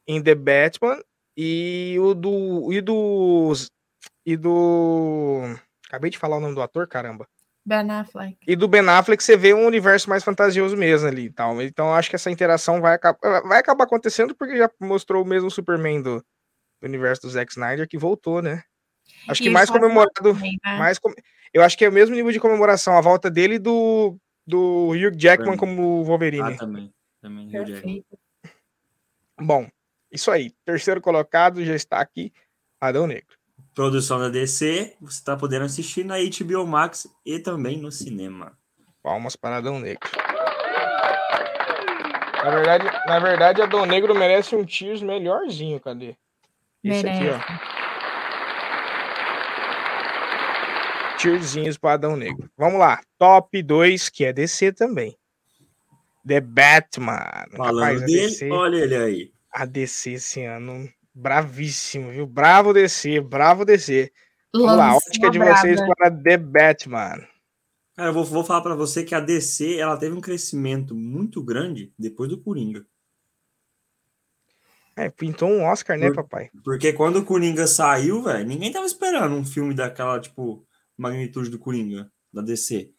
em The Batman e o do e do e do acabei de falar o nome do ator, caramba.
Ben Affleck.
E do Ben Affleck você vê um universo mais fantasioso mesmo ali, e tal. Então acho que essa interação vai acabar vai acabar acontecendo porque já mostrou o mesmo Superman do, do universo do Zack Snyder que voltou, né? Acho
E
que mais comemorado
também, né?
mais com- eu acho que é o mesmo nível de comemoração a volta dele e do do Hugh Jackman como Wolverine.
Ah, também. Também, Hugh Jackman.
Bom, isso aí. Terceiro colocado já está aqui, Adão Negro.
Produção da DC, você está podendo assistir na HBO Max e também no cinema.
Palmas para Adão Negro. Na verdade, na verdade, Adão Negro merece um Tears melhorzinho, cadê? Esse aqui,
Merece.
ó. Tearzinhos para Adão Negro. Vamos lá. Top 2, que é DC também. The Batman.
Falando
Rapaz,
dele,
DC,
olha ele aí.
a DC esse ano, bravíssimo, viu? Bravo DC, bravo DC. Vamos lá, a ótica de
uma
vocês para The Batman.
Cara, eu vou, vou falar pra você que a DC ela teve um crescimento muito grande depois do Coringa.
É, pintou um Oscar, né,
Por-
papai?
Porque quando o Coringa saiu, velho, ninguém tava esperando um filme daquela, tipo, magnitude do Coringa, da DC.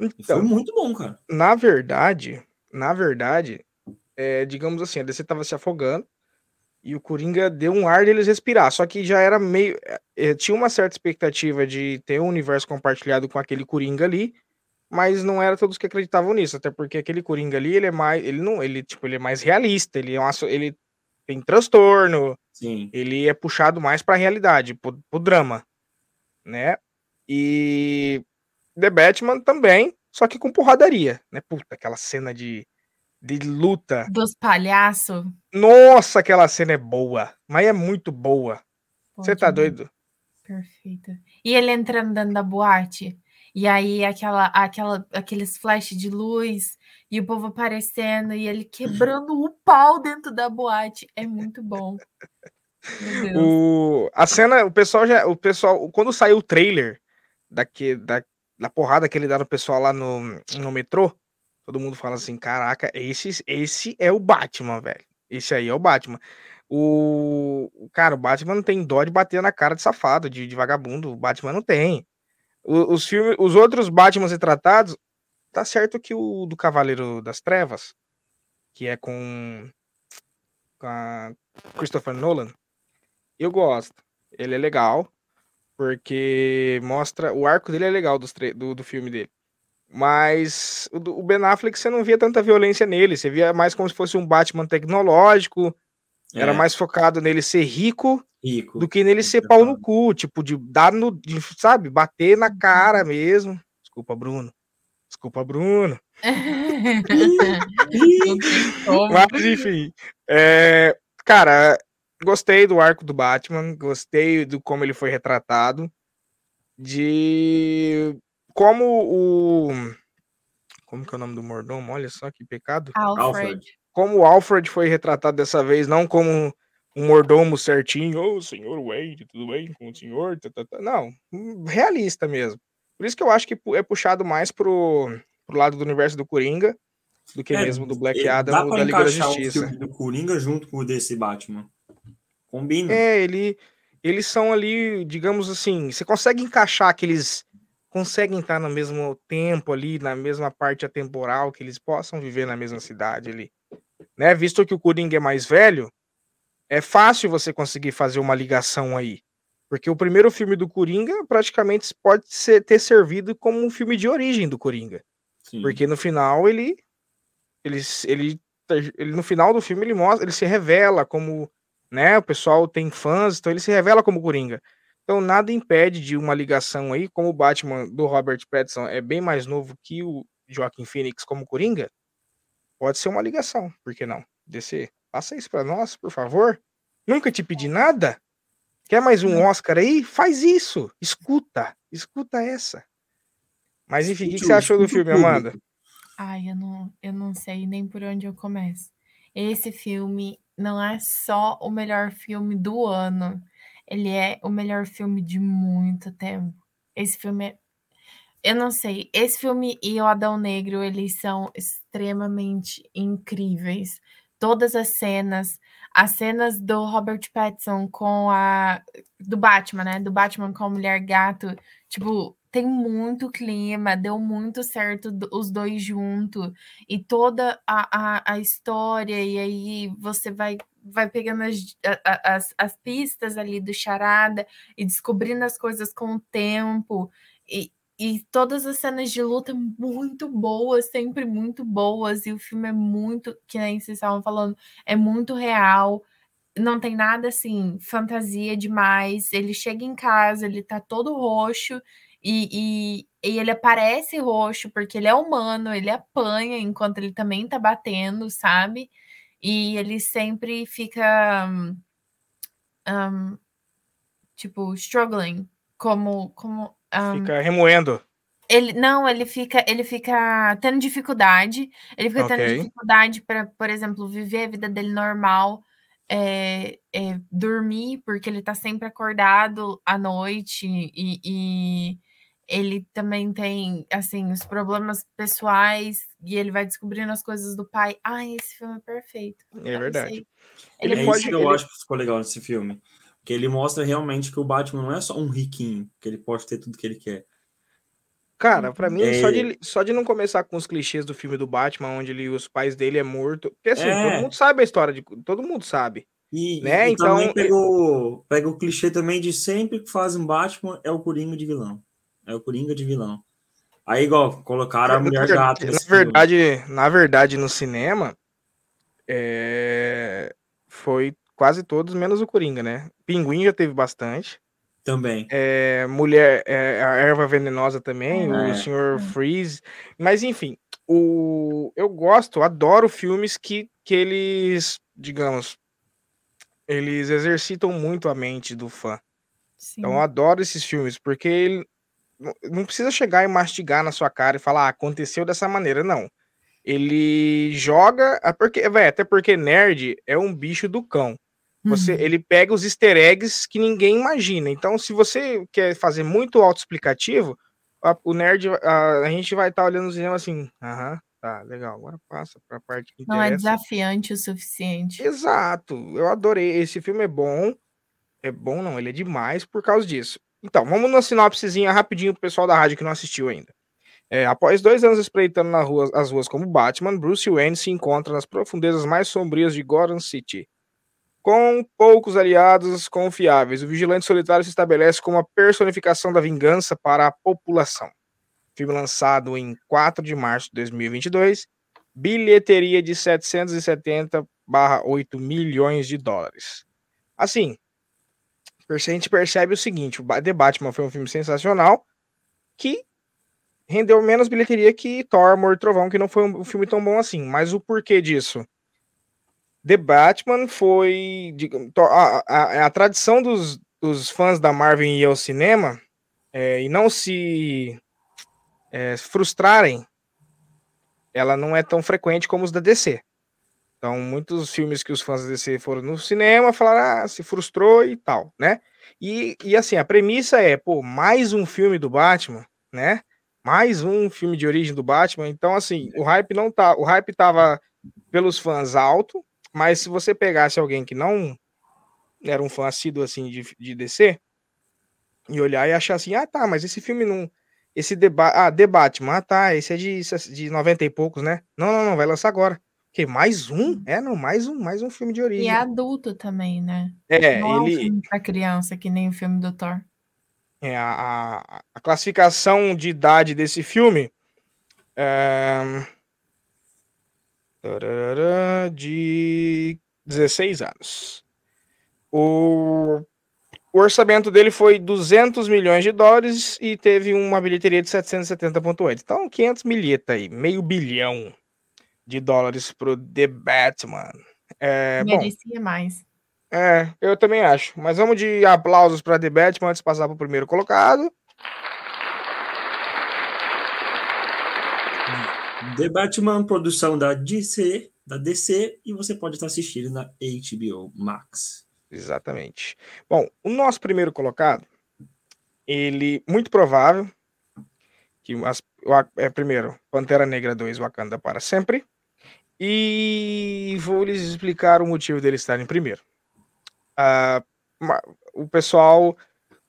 E foi
Então,
muito bom, cara.
na verdade, na verdade, é, digamos assim, a DC tava se afogando E o Coringa deu um ar deles respirar. Só que já era meio. É, tinha uma certa expectativa de ter um universo compartilhado com aquele Coringa ali. Mas não era todos que acreditavam nisso. Até porque aquele Coringa ali, ele é mais. Ele não. Ele, tipo, ele é mais realista. Ele, é uma, ele tem transtorno.
Sim.
Ele é puxado mais pra realidade, pro, pro drama. Né? E. The Batman também, só que com porradaria, né? Puta, aquela cena de de luta.
Dos palhaços.
Nossa, aquela cena é boa. Mas é muito boa. Você tá doido?
Perfeita. E ele entrando dentro da boate. E aí aquela, aquela, aqueles flashes de luz e o povo aparecendo e ele quebrando o pau dentro da boate. É muito bom.
O, a cena, o pessoal já. O pessoal, quando saiu o trailer daqui, da, da porrada que ele dá no pessoal lá no, no metrô, Todo mundo fala assim: caraca, esse, esse é o Batman, velho. Esse aí é o Batman. O cara, o Batman não tem dó de bater na cara de safado, de, de vagabundo. O Batman não tem. O, os filmes, os outros Batmans retratados, tá certo que o do Cavaleiro das Trevas, que é com, com Christopher Nolan, eu gosto. Ele é legal, porque mostra. O arco dele é legal do, do filme dele. Mas o, Ben Affleck você não via tanta violência nele, você via mais como se fosse um Batman tecnológico, é. era mais focado nele ser rico,
rico.
do que nele ser pau no cu, tipo, de dar no, de, sabe, bater na cara mesmo. Desculpa, Bruno. Desculpa, Bruno. Mas, enfim. É, cara, gostei do arco do Batman, gostei do como ele foi retratado. De como o. Como que é o nome do mordomo? Olha só que pecado.
Alfred.
Como o Alfred foi retratado dessa vez, não como um mordomo certinho, ô oh, senhor Wade, tudo bem com o senhor? Não, realista mesmo. Por isso que eu acho que é puxado mais pro, pro lado do universo do Coringa do que é, mesmo do Black Adam
ou
da Liga da Justiça.
O do Coringa junto com o desse Batman. Combina.
É, ele, eles são ali, digamos assim, você consegue encaixar aqueles conseguem estar no mesmo tempo ali, na mesma parte atemporal, que eles possam viver na mesma cidade ali. Né? Visto que o Coringa é mais velho, é fácil você conseguir fazer uma ligação aí. Porque o primeiro filme do Coringa praticamente pode ser, ter servido como um filme de origem do Coringa. Sim. Porque no final ele, ele, ele, ele no final do filme ele mostra, ele se revela como, né, o pessoal tem fãs, então ele se revela como Coringa. Então nada impede de uma ligação aí, como o Batman do Robert Pattinson é bem mais novo que o Joaquim Phoenix como Coringa, pode ser uma ligação, por que não? DC, passa isso para nós, por favor. Nunca te pedi nada. Quer mais um Oscar aí? Faz isso. Escuta, escuta essa. Mas enfim, o que, que, você achou do filme, Amanda?
Ai, eu não, eu não sei nem por onde eu começo. Esse filme não é só o melhor filme do ano. Ele é o melhor filme de muito tempo. Esse filme é eu não sei, esse filme e o Adão Negro, eles são extremamente incríveis. Todas as cenas, as cenas do Robert Pattinson com a do Batman, né? Do Batman com a Mulher Gato, tipo, tem muito clima, deu muito certo os dois juntos, e toda a, a, a história, e aí você vai vai pegando as, as, as pistas ali do charada e descobrindo as coisas com o tempo. E, e todas as cenas de luta muito boas, sempre muito boas. E o filme é muito, que nem vocês estavam falando, é muito real. Não tem nada assim, fantasia demais. Ele chega em casa, ele tá todo roxo e, e, e, ele aparece roxo porque ele é humano, ele apanha enquanto ele também tá batendo, sabe? E ele sempre fica um, tipo struggling, como como
um, fica remoendo.
Ele não, ele fica ele fica tendo dificuldade, ele fica okay. tendo dificuldade para, por exemplo, viver a vida dele normal. É, é, dormir, porque ele tá sempre acordado à noite e, e ele também tem, assim, os problemas pessoais e ele vai descobrindo as coisas do pai. Ai, esse filme é perfeito.
É verdade.
Ele é pode... isso que eu ele... acho que ficou legal nesse filme. Que ele mostra realmente que o Batman não é só um riquinho, que ele pode ter tudo que ele quer.
Cara, para mim, é... só, de, só de não começar com os clichês do filme do Batman, onde ele, os pais dele é morto. Porque assim, é... todo mundo sabe a história de. Todo mundo sabe.
E,
né?
e
então
também pega o, pega o clichê também de sempre que faz um Batman é o Coringa de vilão. É o Coringa de vilão. Aí, igual, colocaram a mulher gato.
Na verdade, na verdade, no cinema, é... foi quase todos, menos o Coringa, né? Pinguim já teve bastante.
Também.
É, mulher, é, a erva venenosa também,
É.
o Sr. Freeze. Mas enfim, o, eu gosto, adoro filmes que, que eles, digamos, eles exercitam muito a mente do fã.
Sim.
Então eu adoro esses filmes, porque ele não- precisa chegar e mastigar na sua cara e falar, ah, aconteceu dessa maneira, não. Ele joga, ah, porque, véi, até porque nerd é um bicho do cão. Você,
Uhum.
ele pega os easter eggs que ninguém imagina. Então, se você quer fazer muito autoexplicativo, o nerd, a, a gente vai estar olhando o cinema assim, aham, tá, legal, agora passa para a parte que
Não é desafiante o suficiente.
Exato, eu adorei. Esse filme é bom. É bom, não, ele é demais por causa disso. Então, vamos na sinopsezinha rapidinho pro pessoal da rádio que não assistiu ainda. É, após dois anos espreitando na rua- as ruas como Batman, Bruce Wayne se encontra nas profundezas mais sombrias de Gotham City. Com poucos aliados confiáveis, o vigilante solitário se estabelece como a personificação da vingança para a população. Filme lançado em 4 de março de 2022, bilheteria de 770,8 milhões de dólares. Assim, a gente percebe o seguinte: o The Batman foi um filme sensacional que rendeu menos bilheteria que Thor, Amor e Trovão, que não foi um filme tão bom assim. Mas o porquê disso? The Batman foi. digamos, A, a- a tradição dos, dos fãs da Marvel ir ao cinema é, e não se é, frustrarem, ela não é tão frequente como os da DC. Então, muitos filmes que os fãs da DC foram no cinema falaram, ah, se frustrou e tal, né? E, e assim, a premissa é, pô, mais um filme do Batman, né? Mais um filme de origem do Batman. Então, assim, o hype não tá. O hype tava pelos fãs alto, mas se você pegasse alguém que não era um fã assíduo assim de, de DC e olhar e achar assim, ah, tá, mas esse filme não. Esse debate. Ah, The Batman, ah, tá, esse é de, de 90 e poucos, né? Não, não, não, vai lançar agora. Que mais um? É, não, mais um, mais um filme de
E
origem.
é adulto também, né?
É,
Não é um
ele.
filme pra criança, que nem o filme do Thor.
É, a, a- classificação de idade desse filme é, de 16 anos. O, o orçamento dele foi 200 milhões de dólares e teve uma bilheteria de 770,8. Então, 500 milheta aí, meio bilhão de dólares pro The Batman. É, bom,
Merecia mais.
é, eu também acho. Mas vamos de aplausos para The Batman antes de passar para o primeiro colocado.
The Batman, produção da DC, da DC, e você pode estar assistindo na HBO Max.
Exatamente. Bom, o nosso primeiro colocado, ele, muito provável, que as, o é primeiro, Pantera Negra 2, Wakanda para sempre. E vou lhes explicar o motivo dele estar em primeiro. Ma- o pessoal,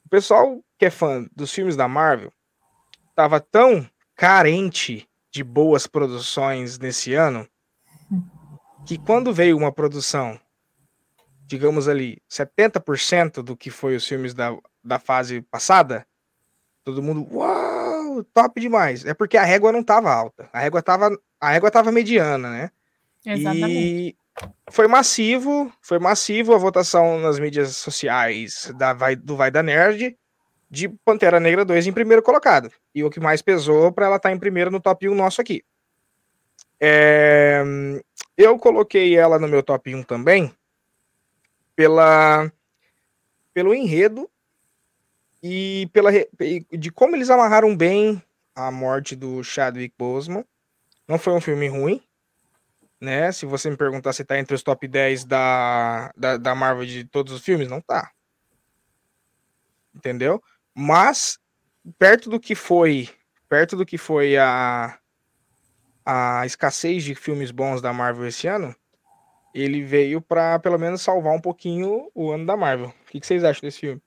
o pessoal que é fã dos filmes da Marvel estava tão carente de boas produções nesse ano que quando veio uma produção digamos ali, 70% do que foi os filmes da, da fase passada, todo mundo, uau, top demais. É porque a régua não tava alta. A régua tava, a tava mediana, né?
Exatamente.
E foi massivo, foi massivo a votação nas mídias sociais da vai, do Vai da Nerd de Pantera Negra 2 em primeiro colocado. E o que mais pesou para ela estar em primeiro no top 1 nosso aqui. É, eu coloquei ela no meu top 1 também pela pelo enredo e pela de como eles amarraram bem a morte do Chadwick Boseman. Não foi um filme ruim, né? Se você me perguntar se tá entre os top 10 da, da, da Marvel de todos os filmes, não tá. Entendeu? Mas perto do que foi, perto do que foi a a escassez de filmes bons da Marvel esse ano, ele veio pra pelo menos salvar um pouquinho o ano da Marvel. O que, que vocês acham desse filme?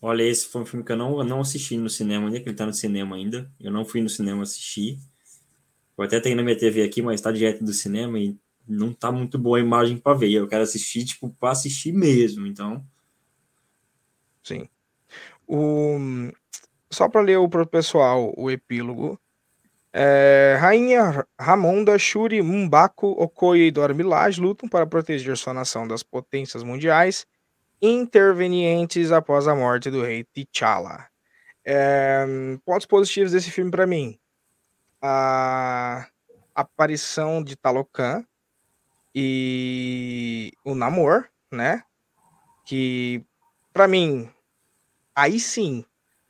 Olha, esse foi um filme que eu não, não assisti no cinema, ainda que ele tá no cinema ainda. Eu não fui no cinema assistir. Eu até tenho na minha TV aqui, mas tá direto do cinema e não tá muito boa a imagem para ver. Eu quero assistir, tipo, para assistir mesmo, então.
Sim. O... Só para ler o pessoal o epílogo. É, Rainha Ramonda, Shuri, Mumbaku, Okoye e Dormilage lutam para proteger sua nação das potências mundiais intervenientes após a morte do rei T'Challa. É, pontos positivos desse filme para mim. A aparição de Talocan e o Namor, né? Que para mim aí sim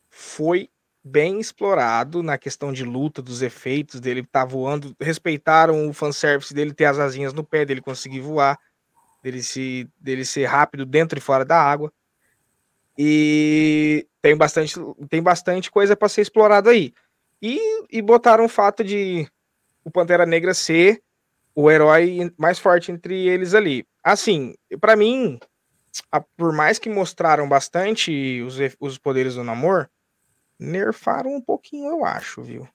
foi bem explorado na questão de luta, dos efeitos dele tá voando. Respeitaram o fanservice dele ter as asinhas no pé, dele conseguir voar, dele, se, dele ser rápido dentro e fora da água. E tem bastante, tem bastante coisa para ser explorado aí. E, e botaram o fato de o Pantera Negra ser o herói mais forte entre eles ali. Assim, para mim, a, por mais que mostraram bastante os, os poderes do Namor, nerfaram um pouquinho, eu acho, viu?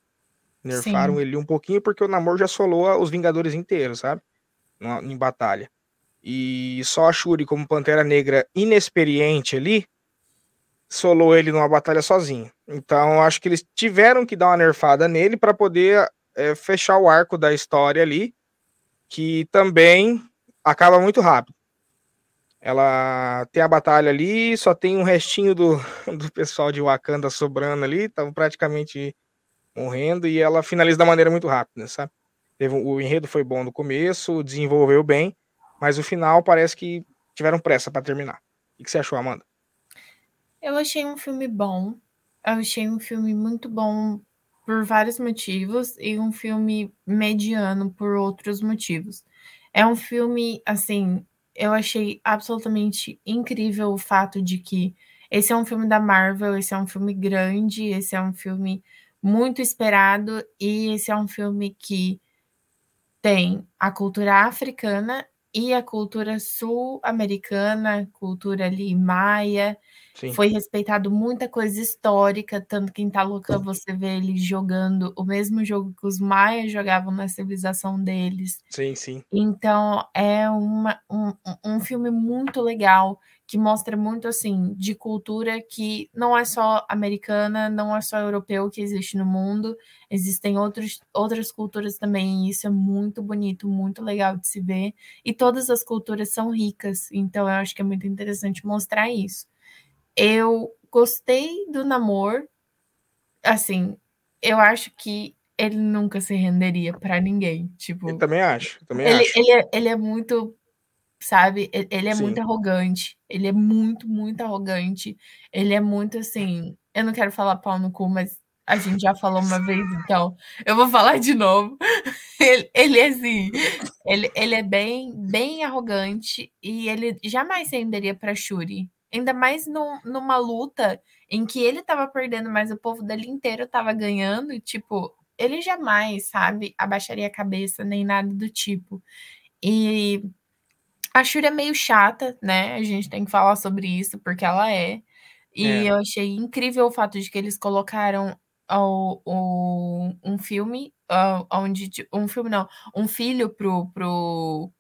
Nerfaram Sim. ele um pouquinho porque o Namor já solou os Vingadores inteiros, sabe? em batalha. E só a Shuri, como Pantera Negra inexperiente ali, solou ele numa batalha sozinho. Então, acho que eles tiveram que dar uma nerfada nele para poder é, fechar o arco da história ali, que também acaba muito rápido. Ela tem a batalha ali, só tem um restinho do, do pessoal de Wakanda sobrando ali, estavam praticamente morrendo, e ela finaliza da maneira muito rápida, sabe? Teve, o enredo foi bom no começo, desenvolveu bem, mas o final parece que tiveram pressa para terminar. O que você achou, Amanda?
Eu achei um filme bom. Eu achei um filme muito bom por vários motivos e um filme mediano por outros motivos. É um filme, assim, eu achei absolutamente incrível o fato de que esse é um filme da Marvel, esse é um filme grande, esse é um filme muito esperado e esse é um filme que tem a cultura africana e a cultura sul-americana, cultura ali maia. Sim. Foi respeitado muita coisa histórica, tanto que em Talucan você vê eles jogando o mesmo jogo que os maias jogavam na civilização deles.
Sim, sim.
Então é uma, um, um filme muito legal que mostra muito assim de cultura que não é só americana, não é só europeu que existe no mundo, existem outros, outras culturas também, e isso é muito bonito, muito legal de se ver, e todas as culturas são ricas, então eu acho que é muito interessante mostrar isso. Eu gostei do namoro, assim, eu acho que ele nunca se renderia para ninguém, tipo...
Eu também acho, eu também
ele,
acho.
Ele é, ele é muito sabe? Ele é Sim. muito arrogante. Ele é muito, muito arrogante. Ele é muito assim. Eu não quero falar pau no cu, mas a gente já falou uma vez, então eu vou falar de novo. Ele, ele é assim. Ele, ele é bem, bem arrogante e ele jamais renderia para Shuri. Ainda mais numa luta em que ele estava perdendo, mas o povo dele inteiro estava ganhando. E, tipo, ele jamais, sabe, abaixaria a cabeça nem nada do tipo. E a Shuri é meio chata, né? A gente tem que falar sobre isso, porque ela é. E é. eu achei incrível o fato de que eles colocaram o, o, um filme, uh, onde. Um filme, não, um filho pro, pro,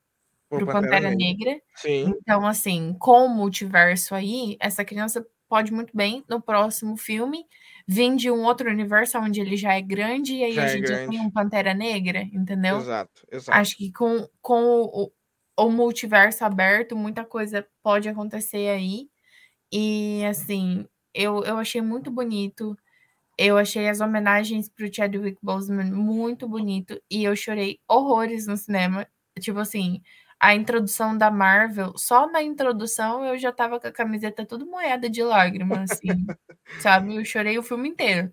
pro Pantera, Pantera Negra. Negra.
Sim.
Então, assim, com o multiverso aí, essa criança pode muito bem, no próximo filme, vir de um outro universo onde ele já é grande, e aí já a é gente é já tem um Pantera Negra, entendeu?
Exato, exato.
Acho que com, com o, o multiverso aberto, muita coisa pode acontecer aí. E assim, eu, eu achei muito bonito. Eu achei as homenagens para o Chadwick Boseman muito bonito e eu chorei horrores no cinema. Tipo assim, a introdução da Marvel, só na introdução eu já tava com a camiseta toda moeda de lágrimas, assim, sabe? Eu chorei o filme inteiro,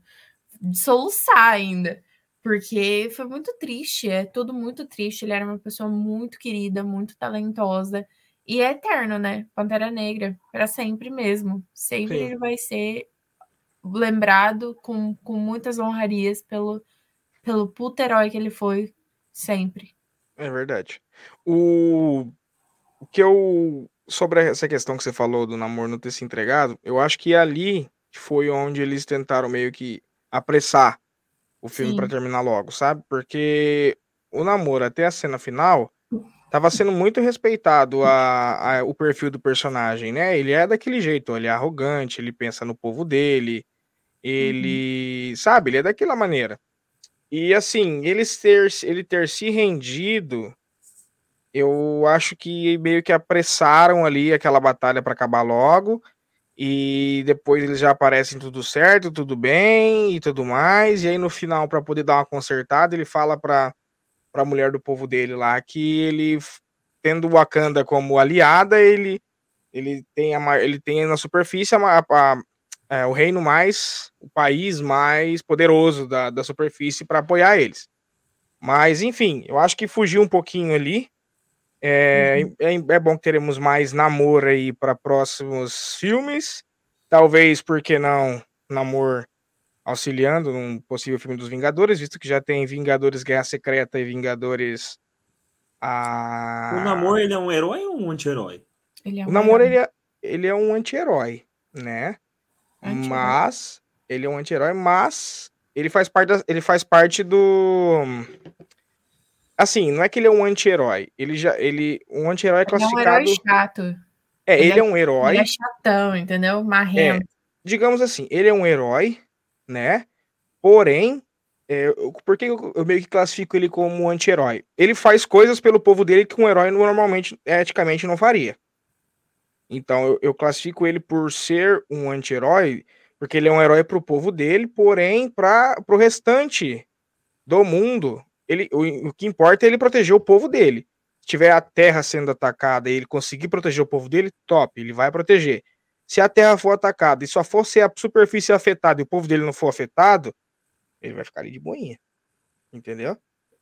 de soluçar ainda. Porque foi muito triste, é tudo muito triste. Ele era uma pessoa muito querida, muito talentosa. E é eterno, né? Pantera Negra, para sempre mesmo. Sempre Sim. ele vai ser lembrado com, com muitas honrarias pelo, pelo puto herói que ele foi sempre.
É verdade. O, o que eu. Sobre essa questão que você falou do namoro não ter se entregado, eu acho que ali foi onde eles tentaram meio que apressar o filme para terminar logo, sabe? Porque o namoro até a cena final tava sendo muito respeitado a, a- o perfil do personagem, né? Ele é daquele jeito, ele é arrogante, ele pensa no povo dele, ele, sabe, ele é daquela maneira. E assim, ele ter, ele ter se rendido, eu acho que meio que apressaram ali aquela batalha para acabar logo. E depois eles já aparecem tudo certo, tudo bem e tudo mais. E aí no final, para poder dar uma consertada, ele fala para a mulher do povo dele lá que ele, tendo Wakanda como aliada, ele, ele, tem, a, ele tem na superfície a, a, é, o reino mais, o país mais poderoso da, da superfície para apoiar eles. Mas, enfim, eu acho que fugiu um pouquinho ali. É, uhum. é, é, bom que teremos mais namoro aí para próximos filmes. Talvez, porque não, namor auxiliando num possível filme dos Vingadores, visto que já tem Vingadores Guerra Secreta e Vingadores. A...
O Namor ele é um herói ou um anti-herói?
É um o Namor ele é, ele é um anti-herói, né? Anti mas ele é um anti-herói, mas ele faz parte da, ele faz parte do assim, não é que ele é um anti-herói. Ele já ele um anti-herói é classificado
Ele é um herói chato.
É, ele, ele é, é, um herói.
Ele é chatão, entendeu? Marrento. É,
digamos assim, ele é um herói, né? Porém, é, por que eu, eu meio que classifico ele como um anti-herói? Ele faz coisas pelo povo dele que um herói normalmente, eticamente, não faria. Então, eu, eu classifico ele por ser um anti-herói, porque ele é um herói para o povo dele, porém, para o restante do mundo, ele, o, o que importa é ele proteger o povo dele. Se tiver a terra sendo atacada e ele conseguir proteger o povo dele, top, ele vai proteger. Se a terra for atacada e só for ser a superfície afetada e o povo dele não for afetado, ele vai ficar ali de boinha. Entendeu?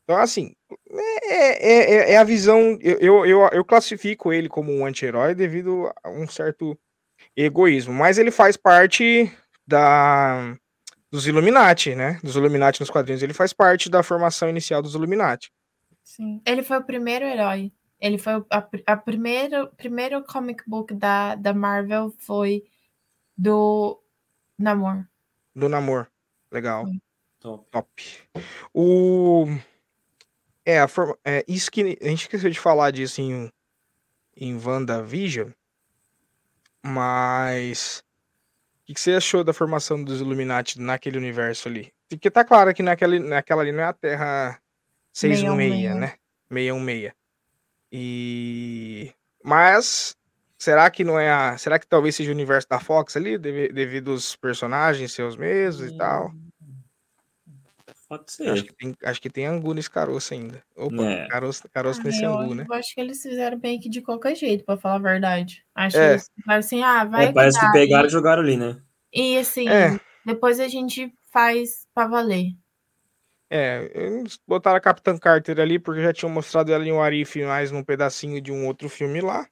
Então, assim, é, é, é, é a visão. Eu, eu, eu classifico ele como um anti-herói devido a um certo egoísmo, mas ele faz parte da dos Illuminati, né? Dos Illuminati nos quadrinhos. Ele faz parte da formação inicial dos Illuminati.
Sim. Ele foi o primeiro herói. Ele foi a, a primeiro, primeiro comic book da, da Marvel foi do Namor.
Do Namor. Legal. Top. Top. O é, a forma, é isso que a gente esqueceu de falar disso em em WandaVision, mas que, que você achou da formação dos Illuminati naquele universo ali? Porque tá claro que naquela, naquela ali não é a Terra 616, né? 616. E. Mas. Será que não é a. Será que talvez seja o universo da Fox ali, devido aos personagens seus mesmos e tal?
Pode ser.
Acho que tem, acho que tem angu nesse caroço ainda. Opa, é. caroço, caroço ah, nesse angu, né?
Eu acho que eles fizeram bem que de qualquer jeito, pra falar a verdade. Acho é. que eles assim, ah, vai. É,
parece que pegaram e jogaram ali, né?
E assim, é. depois a gente faz pra valer.
É, eles botaram a Capitã Carter ali porque já tinham mostrado ela em um Arif mais num pedacinho de um outro filme lá.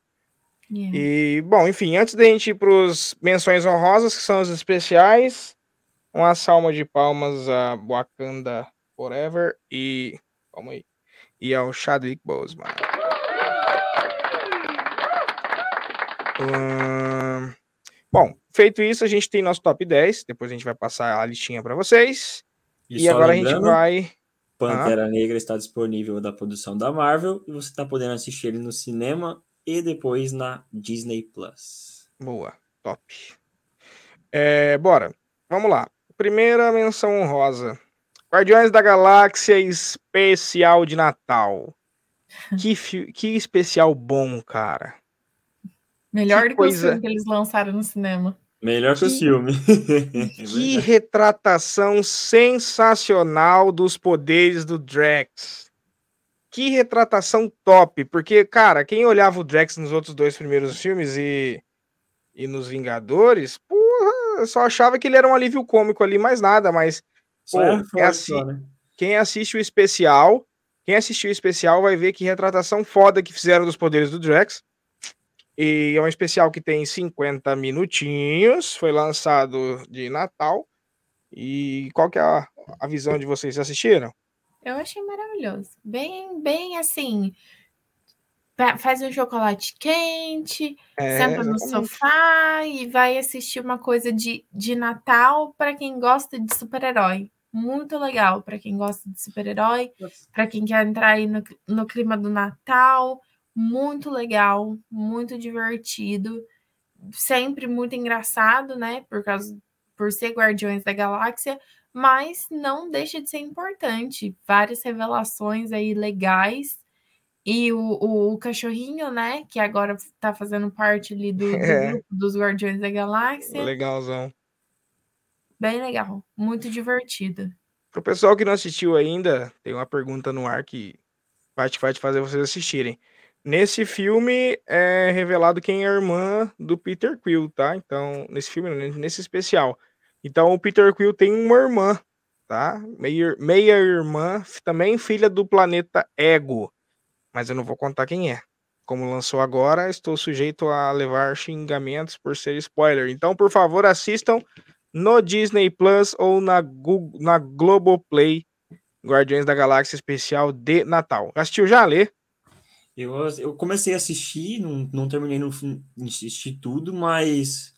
Yeah. E, bom, enfim, antes da gente ir pros menções honrosas, que são as especiais, uma salma de palmas a Wakanda Forever e. Calma aí. E ao Chadwick Boseman. Hum, bom, feito isso, a gente tem nosso top 10. Depois a gente vai passar a listinha para vocês. E, e agora a gente vai.
Pantera ah. Negra está disponível da produção da Marvel e você está podendo assistir ele no cinema e depois na Disney Plus.
Boa, top. É, bora, vamos lá. Primeira menção honrosa. Guardiões da Galáxia especial de Natal. Que, que especial bom, cara.
Melhor que do coisa... que o que eles lançaram no cinema.
Melhor que, que o filme.
que retratação sensacional dos poderes do Drax. Que retratação top, porque, cara, quem olhava o Drax nos outros dois primeiros filmes e, e nos Vingadores, porra, só achava que ele era um alívio cômico ali, mais nada, mas pô, é quem, assi só, né? quem assiste o especial, quem assistiu o especial vai ver que retratação foda que fizeram dos poderes do Drax. E é um especial que tem 50 minutinhos, foi lançado de Natal. E qual que é a, a visão de vocês? Assistiram?
Eu achei maravilhoso. Bem, bem assim. Faz um chocolate quente, é, senta no sofá e vai assistir uma coisa de, de Natal para quem gosta de super-herói. Muito legal para quem gosta de super-herói, para quem quer entrar aí no, no clima do Natal muito legal, muito divertido, sempre muito engraçado, né? Por causa por ser Guardiões da Galáxia, mas não deixa de ser importante. Várias revelações aí legais. E o, o, o cachorrinho, né? Que agora tá fazendo parte ali do, do
É.
grupo dos Guardiões da Galáxia.
Legalzão.
Bem legal, muito divertido.
Pro pessoal que não assistiu ainda, tem uma pergunta no ar que vai te, vai te fazer vocês assistirem. Nesse filme é revelado quem é a irmã do Peter Quill, tá? Então, nesse filme, nesse especial. Então, o Peter Quill tem uma irmã, tá? Meia, meia irmã, também filha do planeta Ego. Mas eu não vou contar quem é. Como lançou agora, estou sujeito a levar xingamentos por ser spoiler. Então, por favor, assistam no Disney Plus ou na, Google, na Globoplay Guardiões da Galáxia especial de Natal. Assistiu já, Lê?
Eu, eu comecei a assistir, não, não terminei no assistir tudo, mas,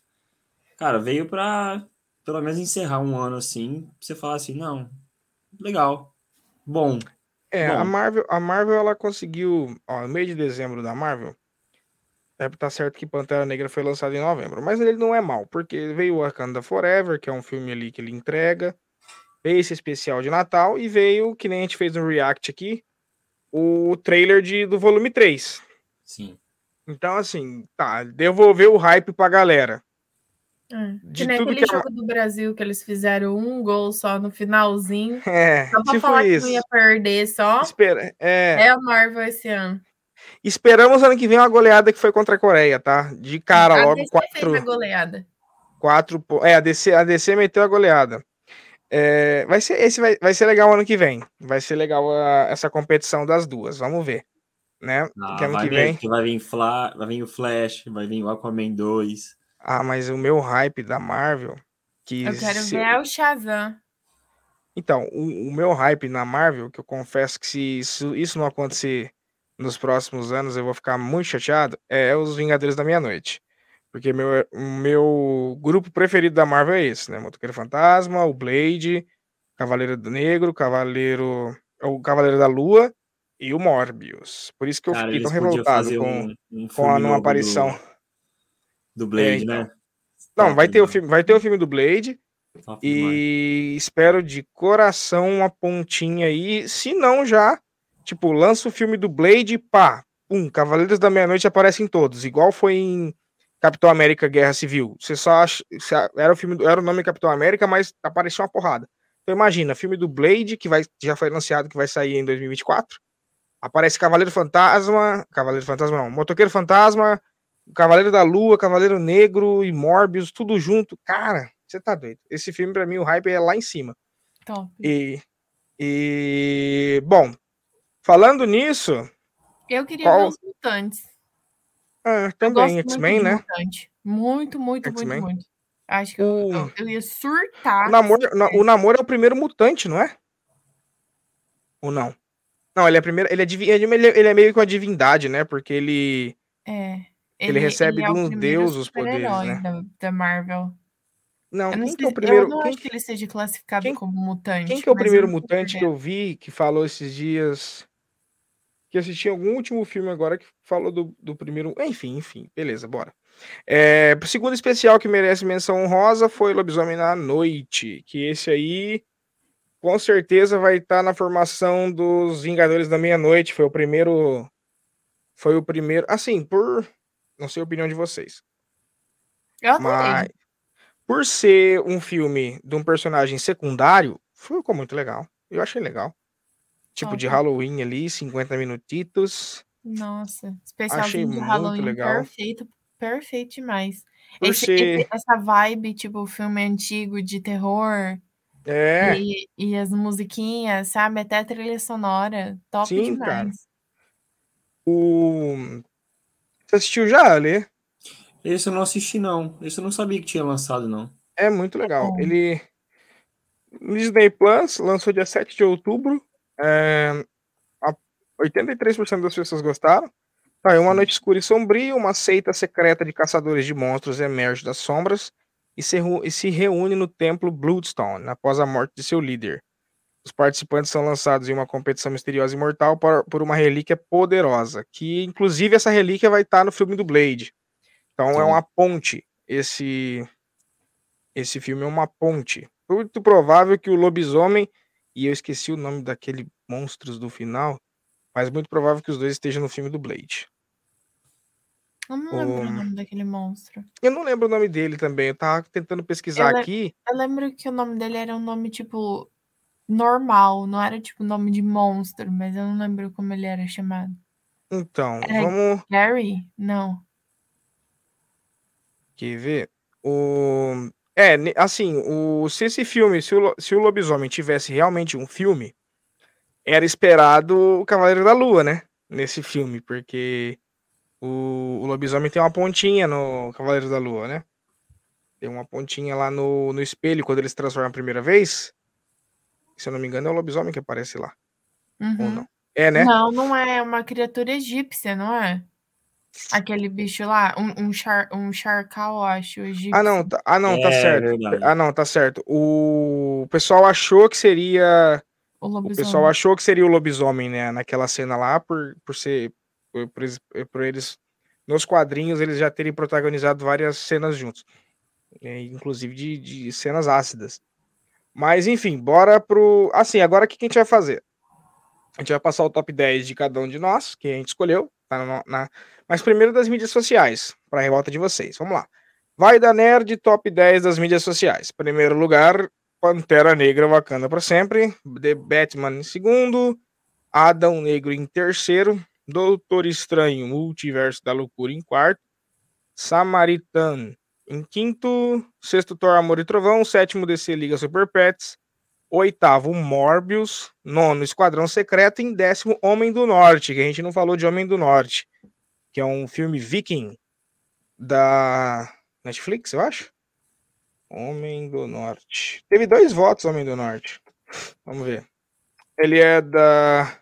cara, veio pra pelo menos encerrar um ano assim, você falar assim, não, legal, bom.
É,
Bom.
a Marvel, a Marvel ela conseguiu, ó, no mês de dezembro da Marvel, é, tá certo que Pantera Negra foi lançado em novembro, mas ele não é mal, porque veio Wakanda Forever, que é um filme ali que ele entrega, veio esse especial de Natal e veio, que nem a gente fez no React aqui, o trailer de, do volume 3.
Sim.
Então, assim, tá, devolveu o hype pra galera.
É.
De
Que nem
tudo
aquele
que a-
jogo do Brasil que eles fizeram um gol só no finalzinho.
É,
Só pra
tipo
falar que
isso.
não ia perder só.
Espera, é,
É a Marvel esse ano.
esperamos ano que vem uma goleada que foi contra a Coreia, tá? De cara,
a
logo
DC
quatro.
fez a goleada.
Quatro, é, a DC, a DC meteu a goleada. É, vai ser, esse vai, vai ser legal ano que vem. Vai ser legal a- essa competição das duas. Vamos ver, né?
Ah,
que ano
vai,
que
vir,
vem.
vai vir Fla, vai vir o Flash, vai vir o Aquaman 2.
Ah, mas o meu hype da Marvel, que
Eu quero
se-
ver é o Shazam.
então, o, o meu hype na Marvel, que eu confesso que se isso, isso não acontecer nos próximos anos, eu vou ficar muito chateado, é os Vingadores da Meia-Noite. Porque meu, o meu grupo preferido da Marvel é esse, né? Motoqueiro Fantasma, o Blade, Cavaleiro do Negro, Cavaleiro. O Cavaleiro da Lua e o Morbius. Por isso que eu
Cara,
fiquei tão revoltado com,
um, um
com a
novo
aparição.
Do, do Blade,
É, então.
né?
Não, vai ter, o filme, vai ter o filme do Blade.
top demais.
E espero de coração uma pontinha aí. Se não, já, tipo, lança o filme do Blade, pá, pum, Cavaleiros da Meia-Noite aparecem todos, igual foi em Capitão América Guerra Civil. Você só acha. Era o filme era o nome Capitão América, mas apareceu uma porrada. Então imagina, filme do Blade, que vai, já foi anunciado que vai sair em 2024. Aparece Cavaleiro Fantasma. Cavaleiro Fantasma não, Motoqueiro Fantasma, Cavaleiro da Lua, Cavaleiro Negro e Morbius, tudo junto. Cara, você tá doido. Esse filme, pra mim, o hype é lá em cima.
Top.
E. E. Bom, falando nisso.
Eu queria
Qual-
ver os mutantes.
ah, também, X-Men, né?
mutante. Muito, muito, muito, muito. Acho que eu,
O-
eu, eu ia surtar.
O namoro, o namoro é o primeiro mutante, não é? Ou não? Não, ele é primeiro. Ele é, ele é- ele é meio que uma divindade, né? Porque ele.
É.
Ele recebe
é
de um deus os poderes, né?
Da, da Marvel.
Não,
Eu não,
quem que é o
eu
primeiro.
não
Quem,
acho que ele seja classificado
quem-
como mutante.
quem que é o primeiro
eu tô
mutante que eu vi que falou esses dias? Que assisti algum último filme agora que falou do, do primeiro. Enfim, enfim, beleza, bora. É, o segundo especial que merece menção honrosa foi Lobisomem na Noite. Que esse aí, com certeza, vai estar na formação dos Vingadores da Meia-Noite. Foi o primeiro. Foi o primeiro. Assim, por. Não sei a opinião de vocês.
Eu.
Mas por ser um filme de um personagem secundário, ficou muito legal. Eu achei legal. Tipo de. Halloween ali, 50 minutitos.
Nossa, especialzinho de
muito
Halloween
legal.
perfeito, perfeito demais. Esse-
ser-
esse- essa vibe, tipo, filme antigo de terror
É,
e, e as musiquinhas, sabe? Até a trilha sonora, top
Sim, cara.
demais.
o. Você assistiu já, Alê?
Esse eu não assisti, não. Esse eu não sabia que tinha lançado, não.
É muito legal.
bom.
Ele. Disney Plus lançou dia 7 de outubro. É, a- 83% das pessoas gostaram. Tá, é uma noite escura e sombria, uma seita secreta de caçadores de monstros emerge das sombras e se, e se reúne no templo Bloodstone após a morte de seu líder. Os participantes são lançados em uma competição misteriosa e mortal por, uma relíquia poderosa, que inclusive essa relíquia vai estar no filme do Blade. Então Sim. é uma ponte. Esse esse filme é uma ponte. Muito provável que o lobisomem e eu esqueci o nome daquele monstros do final, mas muito provável que os dois estejam no filme do Blade.
Eu não lembro o, o nome daquele monstro.
Eu não lembro o nome dele também. Eu tava tentando pesquisar
eu
aqui.
Eu lembro que o nome dele era um nome tipo normal, não era tipo nome de monstro, mas eu não lembro como ele era chamado.
Então, era vamos.
Gary? Não.
Quer ver? O... É, assim, o... se esse filme, se o, se o lobisomem tivesse realmente um filme, era esperado o Cavaleiro da Lua, né? Nesse filme, porque o, o lobisomem tem uma pontinha no Cavaleiro da Lua, né? Tem uma pontinha lá no, no espelho quando ele se transforma a primeira vez. Se eu não me engano, é o lobisomem que aparece lá.
Uhum.
Ou não? É, né?
Não, não é uma criatura egípcia, não é? Aquele bicho lá, um, um, char, um charcal, acho. Egípcio.
Ah, não, tá, ah, não, tá é, certo. Verdade. Ah, não, tá certo. O pessoal achou que seria. O, o, pessoal achou que seria o lobisomem, né? Naquela cena lá, por, por ser por, por, por, eles, nos quadrinhos, eles já terem protagonizado várias cenas juntos, é, inclusive de, de, cenas ácidas. Mas enfim, bora pro. Assim, agora o que a gente vai fazer? A gente vai passar o top 10 de cada um de nós, que a gente escolheu, tá na, na... mas primeiro das mídias sociais, para a revolta de vocês. Vamos lá. Vai da Nerd Top 10 das mídias sociais. Primeiro lugar, Pantera Negra Wakanda para sempre. The Batman em segundo. Adão Negro em terceiro. Doutor Estranho, Multiverso da Loucura em quarto, Samaritan em quinto, sexto Thor, Amor e Trovão, sétimo DC Liga Super Pets, oitavo Morbius, nono Esquadrão Secreto, em décimo Homem do Norte, que a gente não falou de Homem do Norte, que é um filme viking da Netflix, eu acho. Homem do Norte. Teve dois votos, Homem do Norte. Vamos ver. Ele é da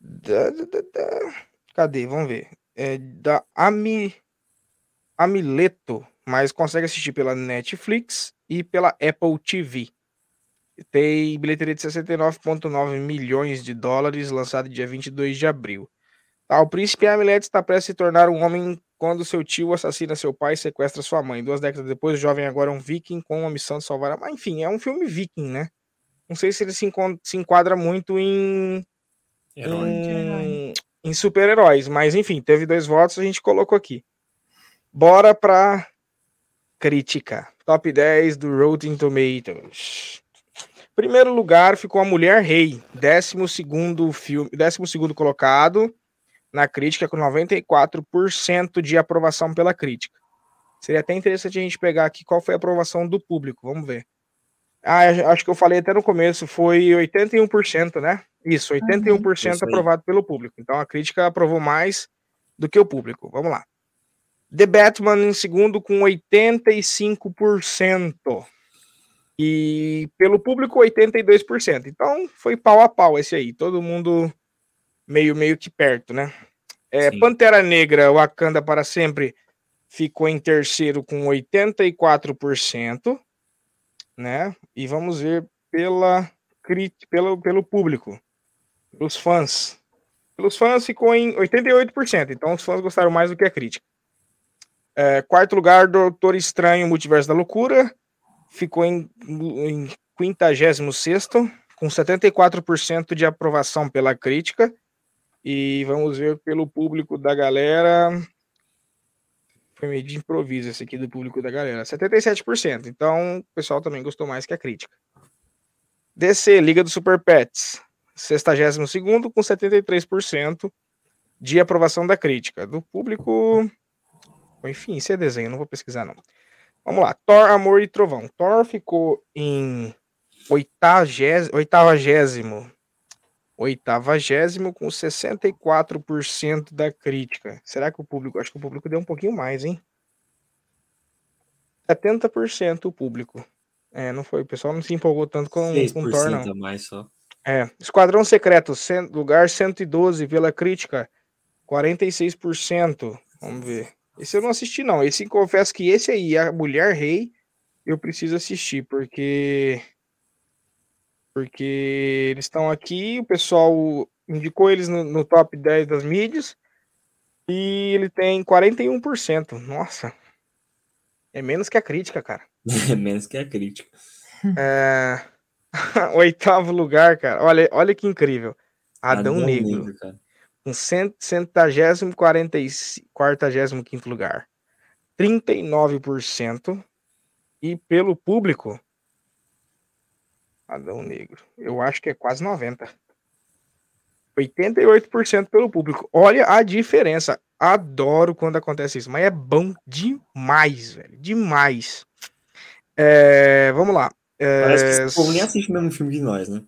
da, da, da, cadê? Vamos ver. É da Ami, Amileto, mas consegue assistir pela Netflix e pela Apple TV. Tem bilheteria de 69,9 milhões de dólares, lançado dia 22 de abril. Tá, o príncipe Amileto está prestes a se tornar um homem quando seu tio assassina seu pai e sequestra sua mãe. Duas décadas depois, o jovem agora é um viking com uma missão de salvar a mãe. Enfim, é um filme viking, né? Não sei se ele se, se enquadra muito em em, em super-heróis. Mas enfim, teve dois votos, a gente colocou aqui. Bora pra crítica. Top 10 do Rotten Tomatoes. Primeiro lugar ficou a Mulher Rei, 12 filme, 12 colocado na crítica com 94% de aprovação pela crítica. Seria até interessante a gente pegar aqui qual foi a aprovação do público, vamos ver. Ah, acho que eu falei até no começo, foi 81%, né? Isso, 81% uhum. aprovado pelo público. Então a crítica aprovou mais do que o público. Vamos lá. The Batman em segundo com 85%. E pelo público 82%. Então foi pau a pau esse aí. Todo mundo meio meio que perto, né? É, Pantera Negra, Wakanda para sempre ficou em terceiro com 84% né? E vamos ver pela pelo, pelo público, pelos fãs. Pelos fãs ficou em 88%, então os fãs gostaram mais do que a crítica. É, quarto lugar, Doutor Estranho, Multiverso da Loucura, ficou em, em 56 com 74% de aprovação pela crítica. E vamos ver pelo público da galera. Foi meio de improviso esse aqui do público da galera. 77%. Então, o pessoal também gostou mais que a crítica. DC, Liga do Super Pets. 62 com 73% de aprovação da crítica. Do público. Enfim, isso é desenho, não vou pesquisar, não. Vamos lá. Thor, Amor e Trovão. Thor ficou em oitagésimo, oitavagésimo oitavagésimo com 64% da crítica. Será que o público, acho que o público deu um pouquinho mais, hein? 70% o público. É, não foi, o pessoal não se empolgou tanto com, com Thor, não.
mais só.
É, Esquadrão Secreto, lugar 112 pela crítica, 46%. Vamos ver. Esse eu não assisti, não. Esse confesso que esse aí, a Mulher Rei, eu preciso assistir, porque porque eles estão aqui, o pessoal indicou eles no, no top 10 das mídias e ele tem 41%. Nossa, é menos que a crítica, cara.
É menos que a crítica.
É... Oitavo lugar, cara. Olha, olha que incrível. Adão, Adão Negro. Negro. Com centagésimo, quartagésimo quinto lugar. 39%. E pelo público, Adão Negro. Eu acho que é quase 90%. 88% pelo público. Olha a diferença. Adoro quando acontece isso, mas é bom demais, velho. Demais. É, vamos lá.
É... Parece que esse povo nem assiste o mesmo filme que nós, né?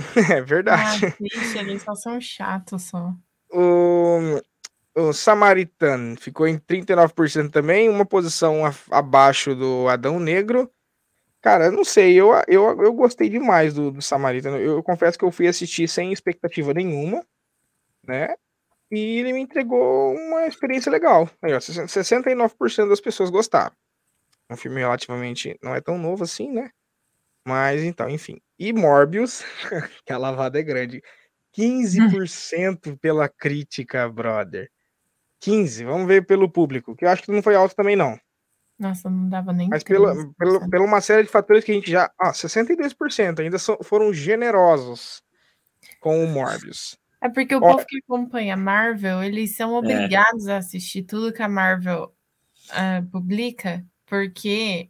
é verdade.
Ah, eles só são chatos só.
O, o Samaritan ficou em 39% também, uma posição abaixo do Adão Negro. Cara, eu não sei, eu, eu, eu gostei demais do, do Samaritan. Eu, eu confesso que eu fui assistir sem expectativa nenhuma, né? E ele me entregou uma experiência legal. Aí, ó, 69% das pessoas gostaram. Um filme relativamente não é tão novo assim, né? Mas então, enfim. E Morbius, que a lavada é grande. 15% pela crítica, brother. 15, vamos ver pelo público, que eu acho que não foi alto também não.
Nossa, não dava nem
Mas pela, pela, pela uma série de fatores que a gente já, ah, 62% ainda so, foram generosos com o Morbius.
É porque o Ó, povo que acompanha Marvel, eles são é. obrigados é. a assistir tudo que a Marvel uh, publica porque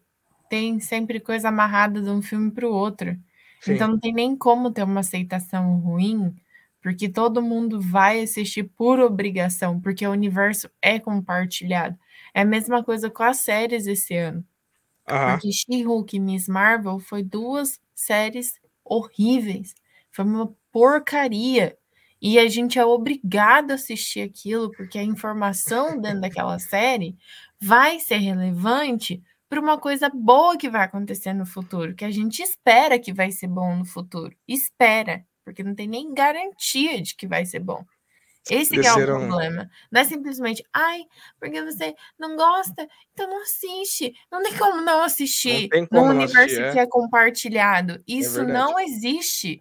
tem sempre coisa amarrada de um filme para o outro. Sim. Então não tem nem como ter uma aceitação ruim, porque todo mundo vai assistir por obrigação, porque o universo é compartilhado. É a mesma coisa com as séries esse ano. Uhum. Porque She-Hulk e Miss Marvel foi duas séries horríveis. Foi uma porcaria. E a gente é obrigado a assistir aquilo, porque a informação dentro daquela série vai ser relevante para uma coisa boa que vai acontecer no futuro, que a gente espera que vai ser bom no futuro. Espera, porque não tem nem garantia de que vai ser bom. Esse Desceram... é o problema. Não é simplesmente, ai, porque você não gosta, então não assiste. Não tem como não assistir não como no universo assistir, é? que é compartilhado. É Isso é não existe.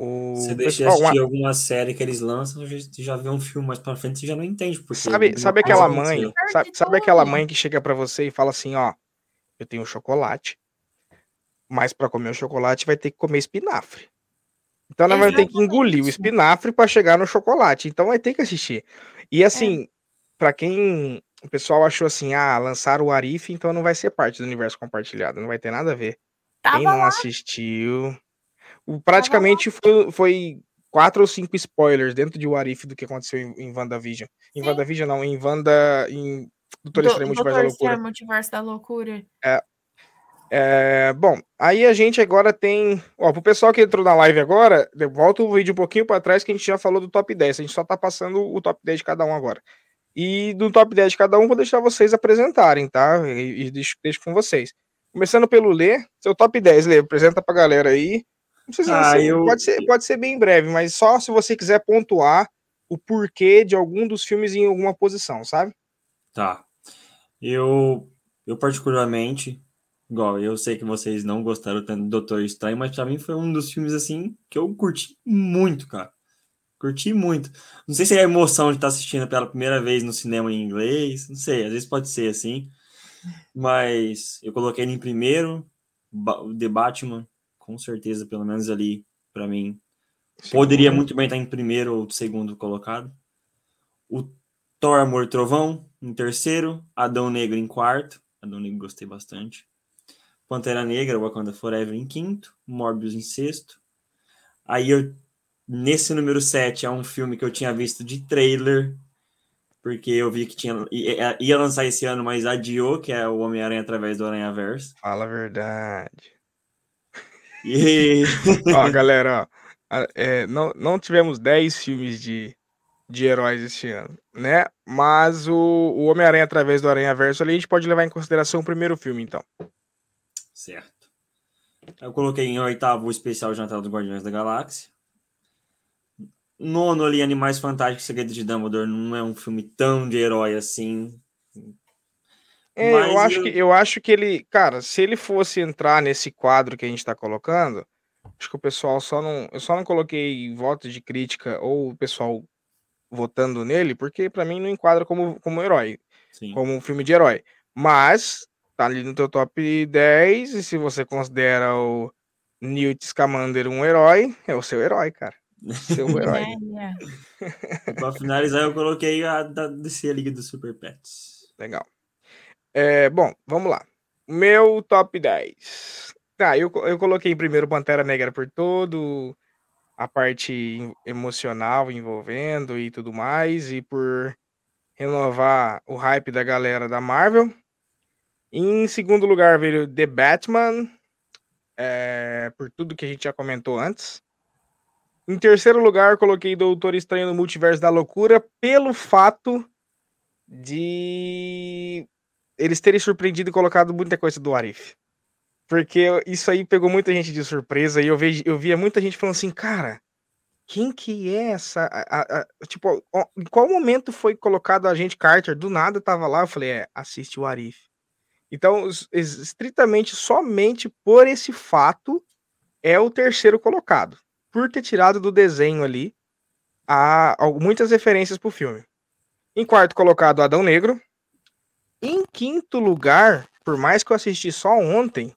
O... Você deixa de assistir uma... alguma série que eles lançam, você já vê um filme mais pra frente, você já não entende. Porque
sabe, sabe aquela mãe, sabe, sabe aquela mãe que chega para você e fala assim, ó, eu tenho chocolate, mas para comer o chocolate vai ter que comer espinafre. Então ela vai ter que engolir o espinafre para chegar no chocolate. Então vai ter que assistir. E assim, é. para quem o pessoal achou assim, ah, lançaram o Arif, então não vai ser parte do universo compartilhado, não vai ter nada a ver. Tava quem não lá. assistiu, praticamente foi, foi quatro ou cinco spoilers dentro de Warif do que aconteceu em, em WandaVision. Em Sim. WandaVision não, em Wanda. Em
Doutor Do, Estranho Multiverso da Loucura. Multiverso da Loucura.
É. É, bom, aí a gente agora tem. Ó, pro pessoal que entrou na live agora, volta o vídeo um pouquinho para trás que a gente já falou do top 10. A gente só tá passando o top 10 de cada um agora. E do top 10 de cada um, vou deixar vocês apresentarem, tá? E, e deixo, deixo com vocês. Começando pelo Lê, seu top 10, Lê, apresenta pra galera aí. Não precisa ah, ser, eu... pode, ser, pode ser bem breve, mas só se você quiser pontuar o porquê de algum dos filmes em alguma posição, sabe?
Tá. Eu, eu particularmente, igual, eu sei que vocês não gostaram tanto do Doutor Estranho, mas pra mim foi um dos filmes, assim, que eu curti muito, cara. Curti muito. Não sei se é a emoção de estar assistindo pela primeira vez no cinema em inglês, não sei, às vezes pode ser assim. Mas eu coloquei ele em primeiro, o The Batman, com certeza, pelo menos ali, para mim. Poderia muito bem estar em primeiro ou segundo colocado. O Thor Amor Trovão em terceiro. Adão Negro em quarto. Adão Negro gostei bastante. Pantera Negra, Wakanda Forever em quinto. Morbius em sexto. Aí eu, nesse número 7 é um filme que eu tinha visto de trailer, porque eu vi que tinha ia, ia lançar esse ano, mas adiou, que é o Homem-Aranha através do Aranha Verso.
Fala a verdade. E... ó, galera, ó, é, não, não tivemos 10 filmes de, de heróis esse ano, né? Mas o, o Homem-Aranha através do Aranha Verso ali, a gente pode levar em consideração o primeiro filme, então.
Certo. Eu coloquei em oitavo o especial Jantar dos Guardiões da Galáxia. Nono ali, Animais Fantásticos Segredos de Dumbledore, não é um filme tão de herói assim.
É,
Mas
eu, acho
eu-
que, eu acho que ele, cara, se ele fosse entrar nesse quadro que a gente tá colocando, acho que o pessoal só não. Eu só não coloquei voto de crítica ou o pessoal votando nele, porque pra mim não enquadra como, como herói,
Sim.
como um filme de herói. Mas tá ali no teu top 10, e se você considera o Newt Scamander um herói, é o seu herói, cara. Seu herói.
É, é.
Pra finalizar, eu coloquei a da DC, a Liga dos Super Pets.
Legal. É, bom, vamos lá. Meu top 10. Tá, eu, eu coloquei em primeiro Pantera Negra por todo a parte em- emocional envolvendo e tudo mais, e por renovar o hype da galera da Marvel. Em segundo lugar veio The Batman, é, por tudo que a gente já comentou antes. Em terceiro lugar, coloquei Doutor Estranho no Multiverso da Loucura, pelo fato de eles terem surpreendido e colocado muita coisa do Arif. Porque isso aí pegou muita gente de surpresa e eu, vejo, eu via muita gente falando assim, cara, quem que é essa? a- a- a- tipo, ó, em qual momento foi colocado a gente Carter? Do nada tava lá, eu falei, é, assiste o Arif. Então, es- es- estritamente, somente por esse fato, é o terceiro colocado. Por ter tirado do desenho ali a, muitas referências pro filme. Em quarto colocado, Adão Negro. Em quinto lugar, por mais que eu assisti só ontem,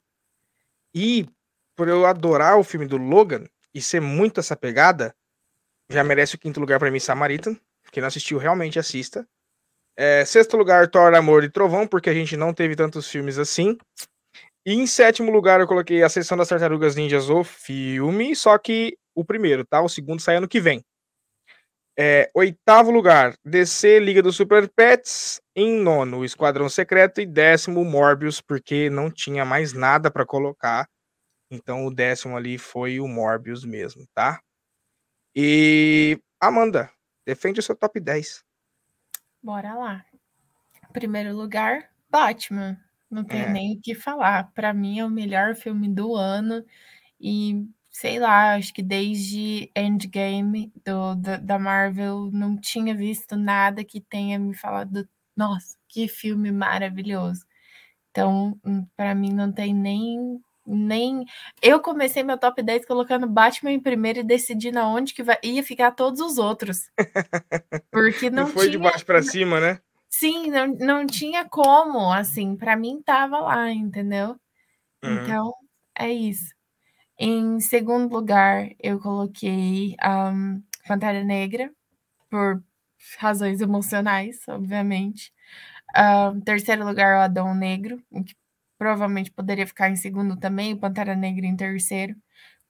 e por eu adorar o filme do Logan e ser muito essa pegada, já merece o quinto lugar para mim, Samaritan. Quem não assistiu, realmente assista. É, sexto lugar, Thor, Amor e Trovão, porque a gente não teve tantos filmes assim. E em sétimo lugar, eu coloquei A Sessão das Tartarugas Ninjas, o filme, só que o primeiro, tá? O segundo sai ano que vem. É, oitavo lugar, DC Liga dos Super Pets. Em nono, o Esquadrão Secreto. E décimo, Morbius, porque não tinha mais nada para colocar. Então o décimo ali foi o Morbius mesmo, tá? E Amanda, defende o seu top 10.
Bora lá. Primeiro lugar, Batman. Não tem
É.
nem o que falar. Pra mim é o melhor filme do ano. E sei lá, acho que desde Endgame do, da, da Marvel não tinha visto nada que tenha me falado, nossa, que filme maravilhoso. Então, hum, pra mim não tem nem nem eu comecei meu top 10 colocando Batman em primeiro e decidindo aonde que vai, ia ficar todos os outros. Porque
Não,
não,
foi
tinha
de baixo para cima, né?
Sim, não, não tinha como, assim, pra mim tava lá, entendeu?
Uhum.
Então, é isso. Em segundo lugar, eu coloquei um, Pantera Negra, por razões emocionais, obviamente. Um, terceiro lugar, o Adão Negro, que provavelmente poderia ficar em segundo também, o Pantera Negra em terceiro.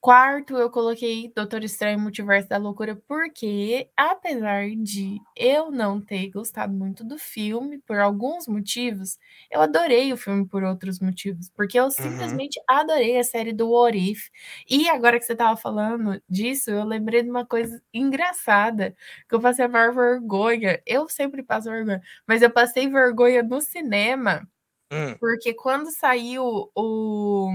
Quarto, eu coloquei Doutor Estranho Multiverso da Loucura, porque, apesar de eu não ter gostado muito do filme, por alguns motivos, eu adorei o filme por outros motivos, porque eu simplesmente adorei a série do What If. E agora que você tava falando disso, eu lembrei de uma coisa engraçada, que eu passei a maior vergonha. Eu sempre passo vergonha, mas eu passei vergonha no cinema,
Hum,
porque quando saiu o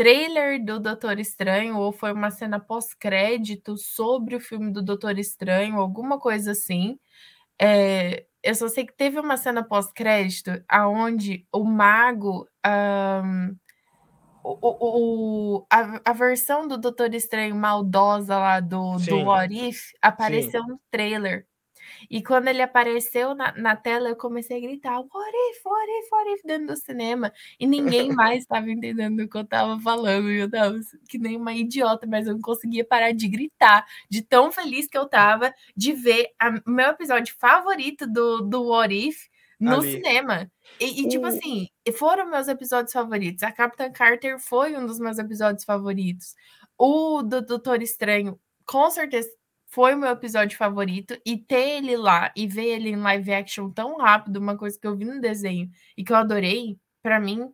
trailer do Doutor Estranho, ou foi uma cena pós-crédito sobre o filme do Doutor Estranho, alguma coisa assim. É, eu só sei que teve uma cena pós-crédito aonde o mago. ahn, o, o- a, a versão do Doutor Estranho maldosa lá do, do
Sim.
What If apareceu no trailer. E quando ele apareceu na, na tela, eu comecei a gritar: What if, what if, what if, dentro do cinema. E ninguém mais estava entendendo o que eu estava falando. e Eu tava que nem uma idiota, mas eu não conseguia parar de gritar, de tão feliz que eu tava de ver o meu episódio favorito do, do What If no
Ali.
cinema. E, e, tipo
O-
assim, foram meus episódios favoritos. A Capitã Carter foi um dos meus episódios favoritos. O do Doutor Estranho, com certeza, foi o meu episódio favorito. E ter ele lá e ver ele em live action tão rápido, uma coisa que eu vi no desenho e que eu adorei, pra mim,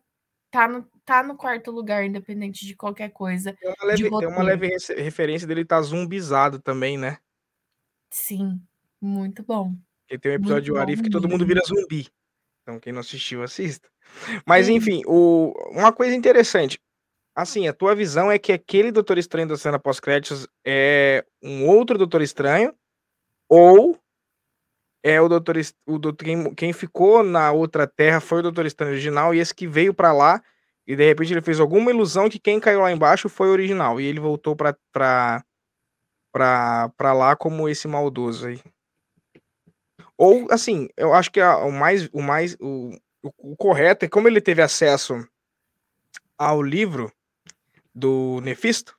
tá no, tá no quarto lugar, independente de qualquer coisa.
Tem uma leve, tem uma leve referência dele tá zumbizado também, né?
Sim, muito bom.
Porque tem um episódio
Muito
do Arif que todo mundo vira zumbi. Então, quem não assistiu, assista. Mas,
Sim.
enfim, o... uma coisa interessante. Assim, a tua visão é que aquele Doutor Estranho da cena pós-créditos é um outro Doutor Estranho ou é o Doutor, o Doutor quem, quem ficou na outra Terra foi o Doutor Estranho original e esse que veio para lá e de repente ele fez alguma ilusão que quem caiu lá embaixo foi o original e ele voltou para para para lá como esse maldoso aí. Ou assim, eu acho que a, o mais o mais o, o correto é como ele teve acesso ao livro do Nefisto,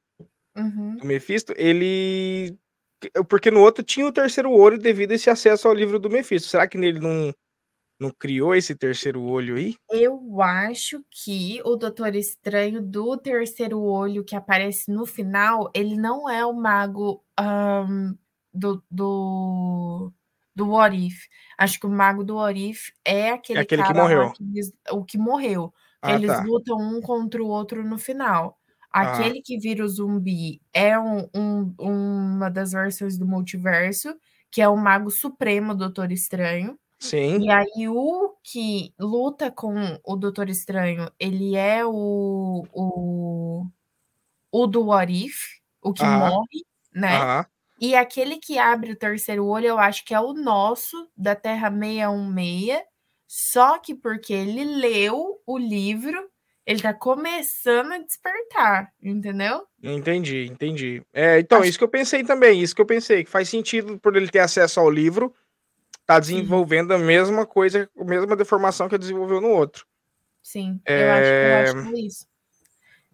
Uhum.
do Mephisto, ele. Porque no outro tinha o terceiro olho devido a esse acesso ao livro do Mephisto. Será que nele não, não criou esse terceiro olho aí?
Eu acho que o Doutor Estranho do terceiro olho que aparece no final, ele não é o mago um, do, do, do What If. Acho que o mago do What If é aquele,
É aquele que morreu.
que eles- o que morreu.
Ah,
Eles
tá.
lutam um contra o outro no final. Aquele que vira o zumbi é um- um- uma das versões do multiverso, que é o Mago Supremo Doutor Estranho.
Sim.
E aí, o que luta com o Doutor Estranho, ele é o, o, o do What If, o que
Aham.
morre, né?
Aham.
E aquele que abre o terceiro olho, eu acho que é o nosso, da Terra 616. Só que porque ele leu o livro, ele tá começando a despertar, entendeu?
Entendi, entendi. É, então,
Acho-
isso que eu pensei também, isso que eu pensei, que faz sentido por ele ter acesso ao livro, tá desenvolvendo a mesma coisa, a mesma deformação que desenvolveu no outro.
Sim, eu, acho, eu
É.
acho que é isso.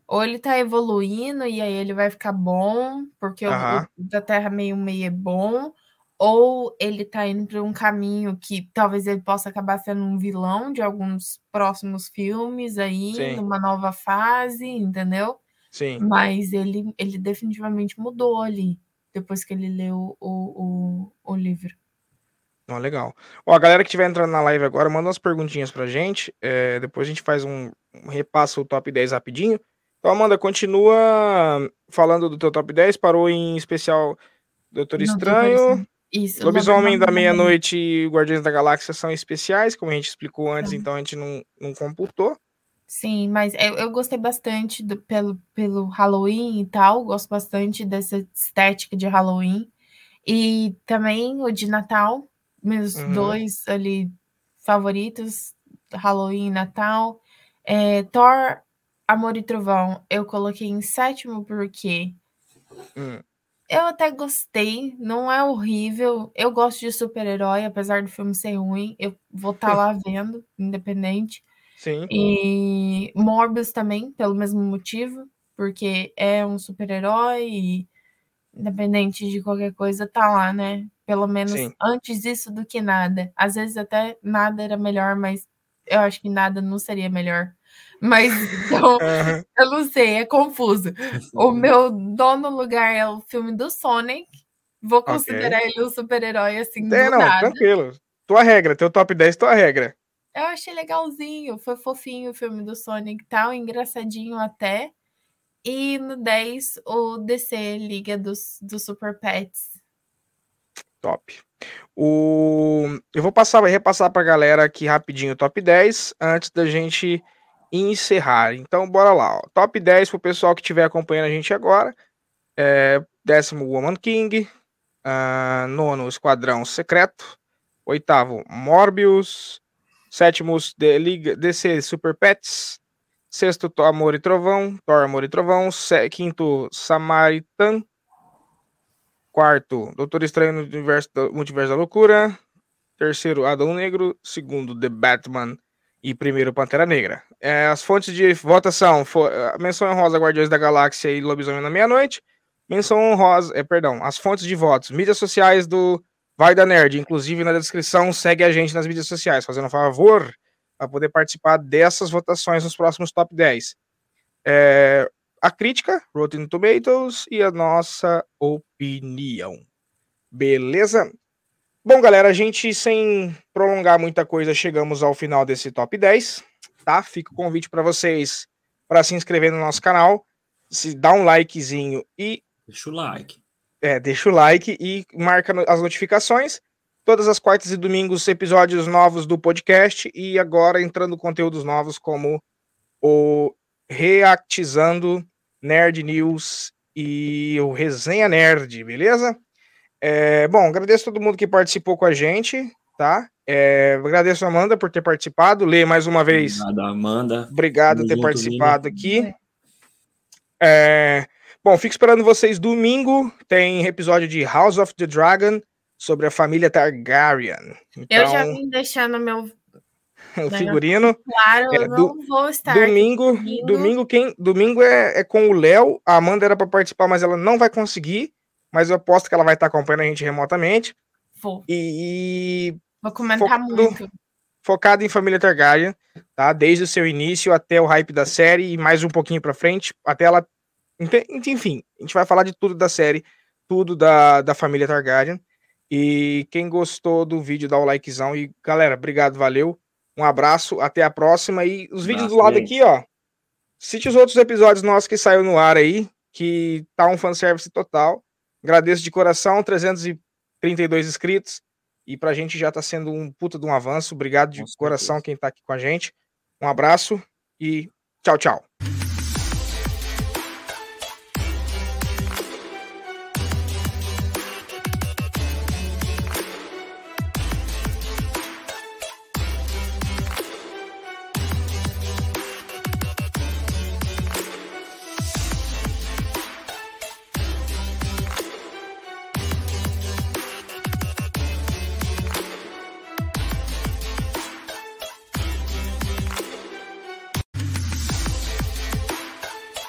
Ou ele tá evoluindo e aí ele vai ficar bom, porque o,
Aham.
o da Terra meio meio é bom, ou ele tá indo para um caminho que talvez ele possa acabar sendo um vilão de alguns próximos filmes aí,
Sim.
numa nova fase, entendeu?
Sim.
Mas ele, ele definitivamente mudou ali, depois que ele leu o, o, o livro.
Ó, legal. Ó, a galera que estiver entrando na live agora, manda umas perguntinhas pra gente. é, depois a gente faz um, um repassa o top 10 rapidinho. Então, Amanda, continua falando do teu top 10. Parou em especial Doutor Estranho,
Estranho. Isso,
Lobisomem da Meia-Noite e Guardiões da Galáxia são especiais, como a gente explicou antes,
Tá.
então a gente não, não computou.
Sim, mas eu, eu gostei bastante do- pelo, pelo Halloween e tal, gosto bastante dessa estética de Halloween. E também o de Natal, meus
Uhum.
dois ali favoritos, Halloween e Natal. É, Thor, Amor e Trovão, eu coloquei em sétimo porque
Hum,
eu até gostei, não é horrível. Eu gosto de super-herói, apesar do filme ser ruim, eu vou estar lá vendo, independente.
sim,
E Morbius também, pelo mesmo motivo, porque é um super-herói e, independente de qualquer coisa, tá lá, né? Pelo menos
Sim.
antes isso do que nada. Às vezes até nada era melhor, mas eu acho que nada não seria melhor. Mas então,
Aham,
eu não sei, é confuso. O meu nono lugar é o filme do Sonic. Vou considerar ele um super-herói assim, do
É, não,
nada.
tranquilo. Tua regra, teu top 10, tua regra.
Eu achei legalzinho, foi fofinho o filme do Sonic e tal, engraçadinho até. E no 10, o DC Liga dos, dos Super Pets.
Top. O... Eu vou passar, vai repassar pra galera aqui rapidinho o top 10 antes da gente encerrar. Então, bora lá. Ó. Top 10 pro pessoal que estiver acompanhando a gente agora. É, décimo, Woman King. Ah, nono, Esquadrão Secreto. Oitavo, Morbius. Sétimo, The Liga- DC Super Pets. Sexto, Thor, Amor e Trovão. Thor, Amor e Trovão. Sé- Quinto, Samaritan. Quarto, Doutor Estranho no universo Multiverso da Loucura. Terceiro, Adão Negro. Segundo, The Batman. E primeiro, Pantera Negra. É, as fontes de votação: fo- a menção honrosa Guardiões da Galáxia e Lobisomem na Meia-Noite. Menção honrosa, é, perdão, as fontes de votos: mídias sociais do Vai da Nerd. Inclusive na descrição, segue a gente nas mídias sociais, fazendo favor para poder participar dessas votações nos próximos top 10. É, a crítica, Rotten Tomatoes, e a nossa opinião. Beleza? Bom, galera, a gente, sem prolongar muita coisa, chegamos ao final desse top 10, tá? Fica o convite para vocês para se inscrever no nosso canal, se dá um likezinho e
Deixa o like.
é, deixa o like e marca as notificações. Todas as quartas e domingos, episódios novos do podcast e agora entrando conteúdos novos como o Reactizando Nerd News e o Resenha Nerd, beleza? É, bom, agradeço todo mundo que participou com a gente, tá? É, agradeço a Amanda por ter participado. Lê mais uma vez.
Obrigado, Amanda.
Obrigado por ter participado aqui. É, bom, fico esperando vocês domingo. Tem episódio de House of the Dragon sobre a família Targaryen.
Então, eu já vim deixando meu
o figurino.
Claro, é, eu não vou estar.
Domingo, domingo, domingo, quem, domingo é, é com o Léo. A Amanda era para participar, mas ela não vai conseguir. Mas eu aposto que ela vai estar acompanhando a gente remotamente.
Vou.
E.
Vou comentar focado, muito.
Focado em família Targaryen, tá? Desde o seu início até o hype da série e mais um pouquinho para frente, até ela. Enfim, a gente vai falar de tudo da série, tudo da, da família Targaryen. E quem gostou do vídeo, dá o likezão. E galera, obrigado, valeu. Um abraço, até a próxima. E os vídeos do lado aqui, ó. Cite os outros episódios nossos que saiu no ar aí, que tá um fanservice total. Agradeço de coração, 332 inscritos. E pra gente já tá sendo um puta de um avanço. Obrigado de coração quem tá aqui com a gente. Um abraço e tchau, tchau.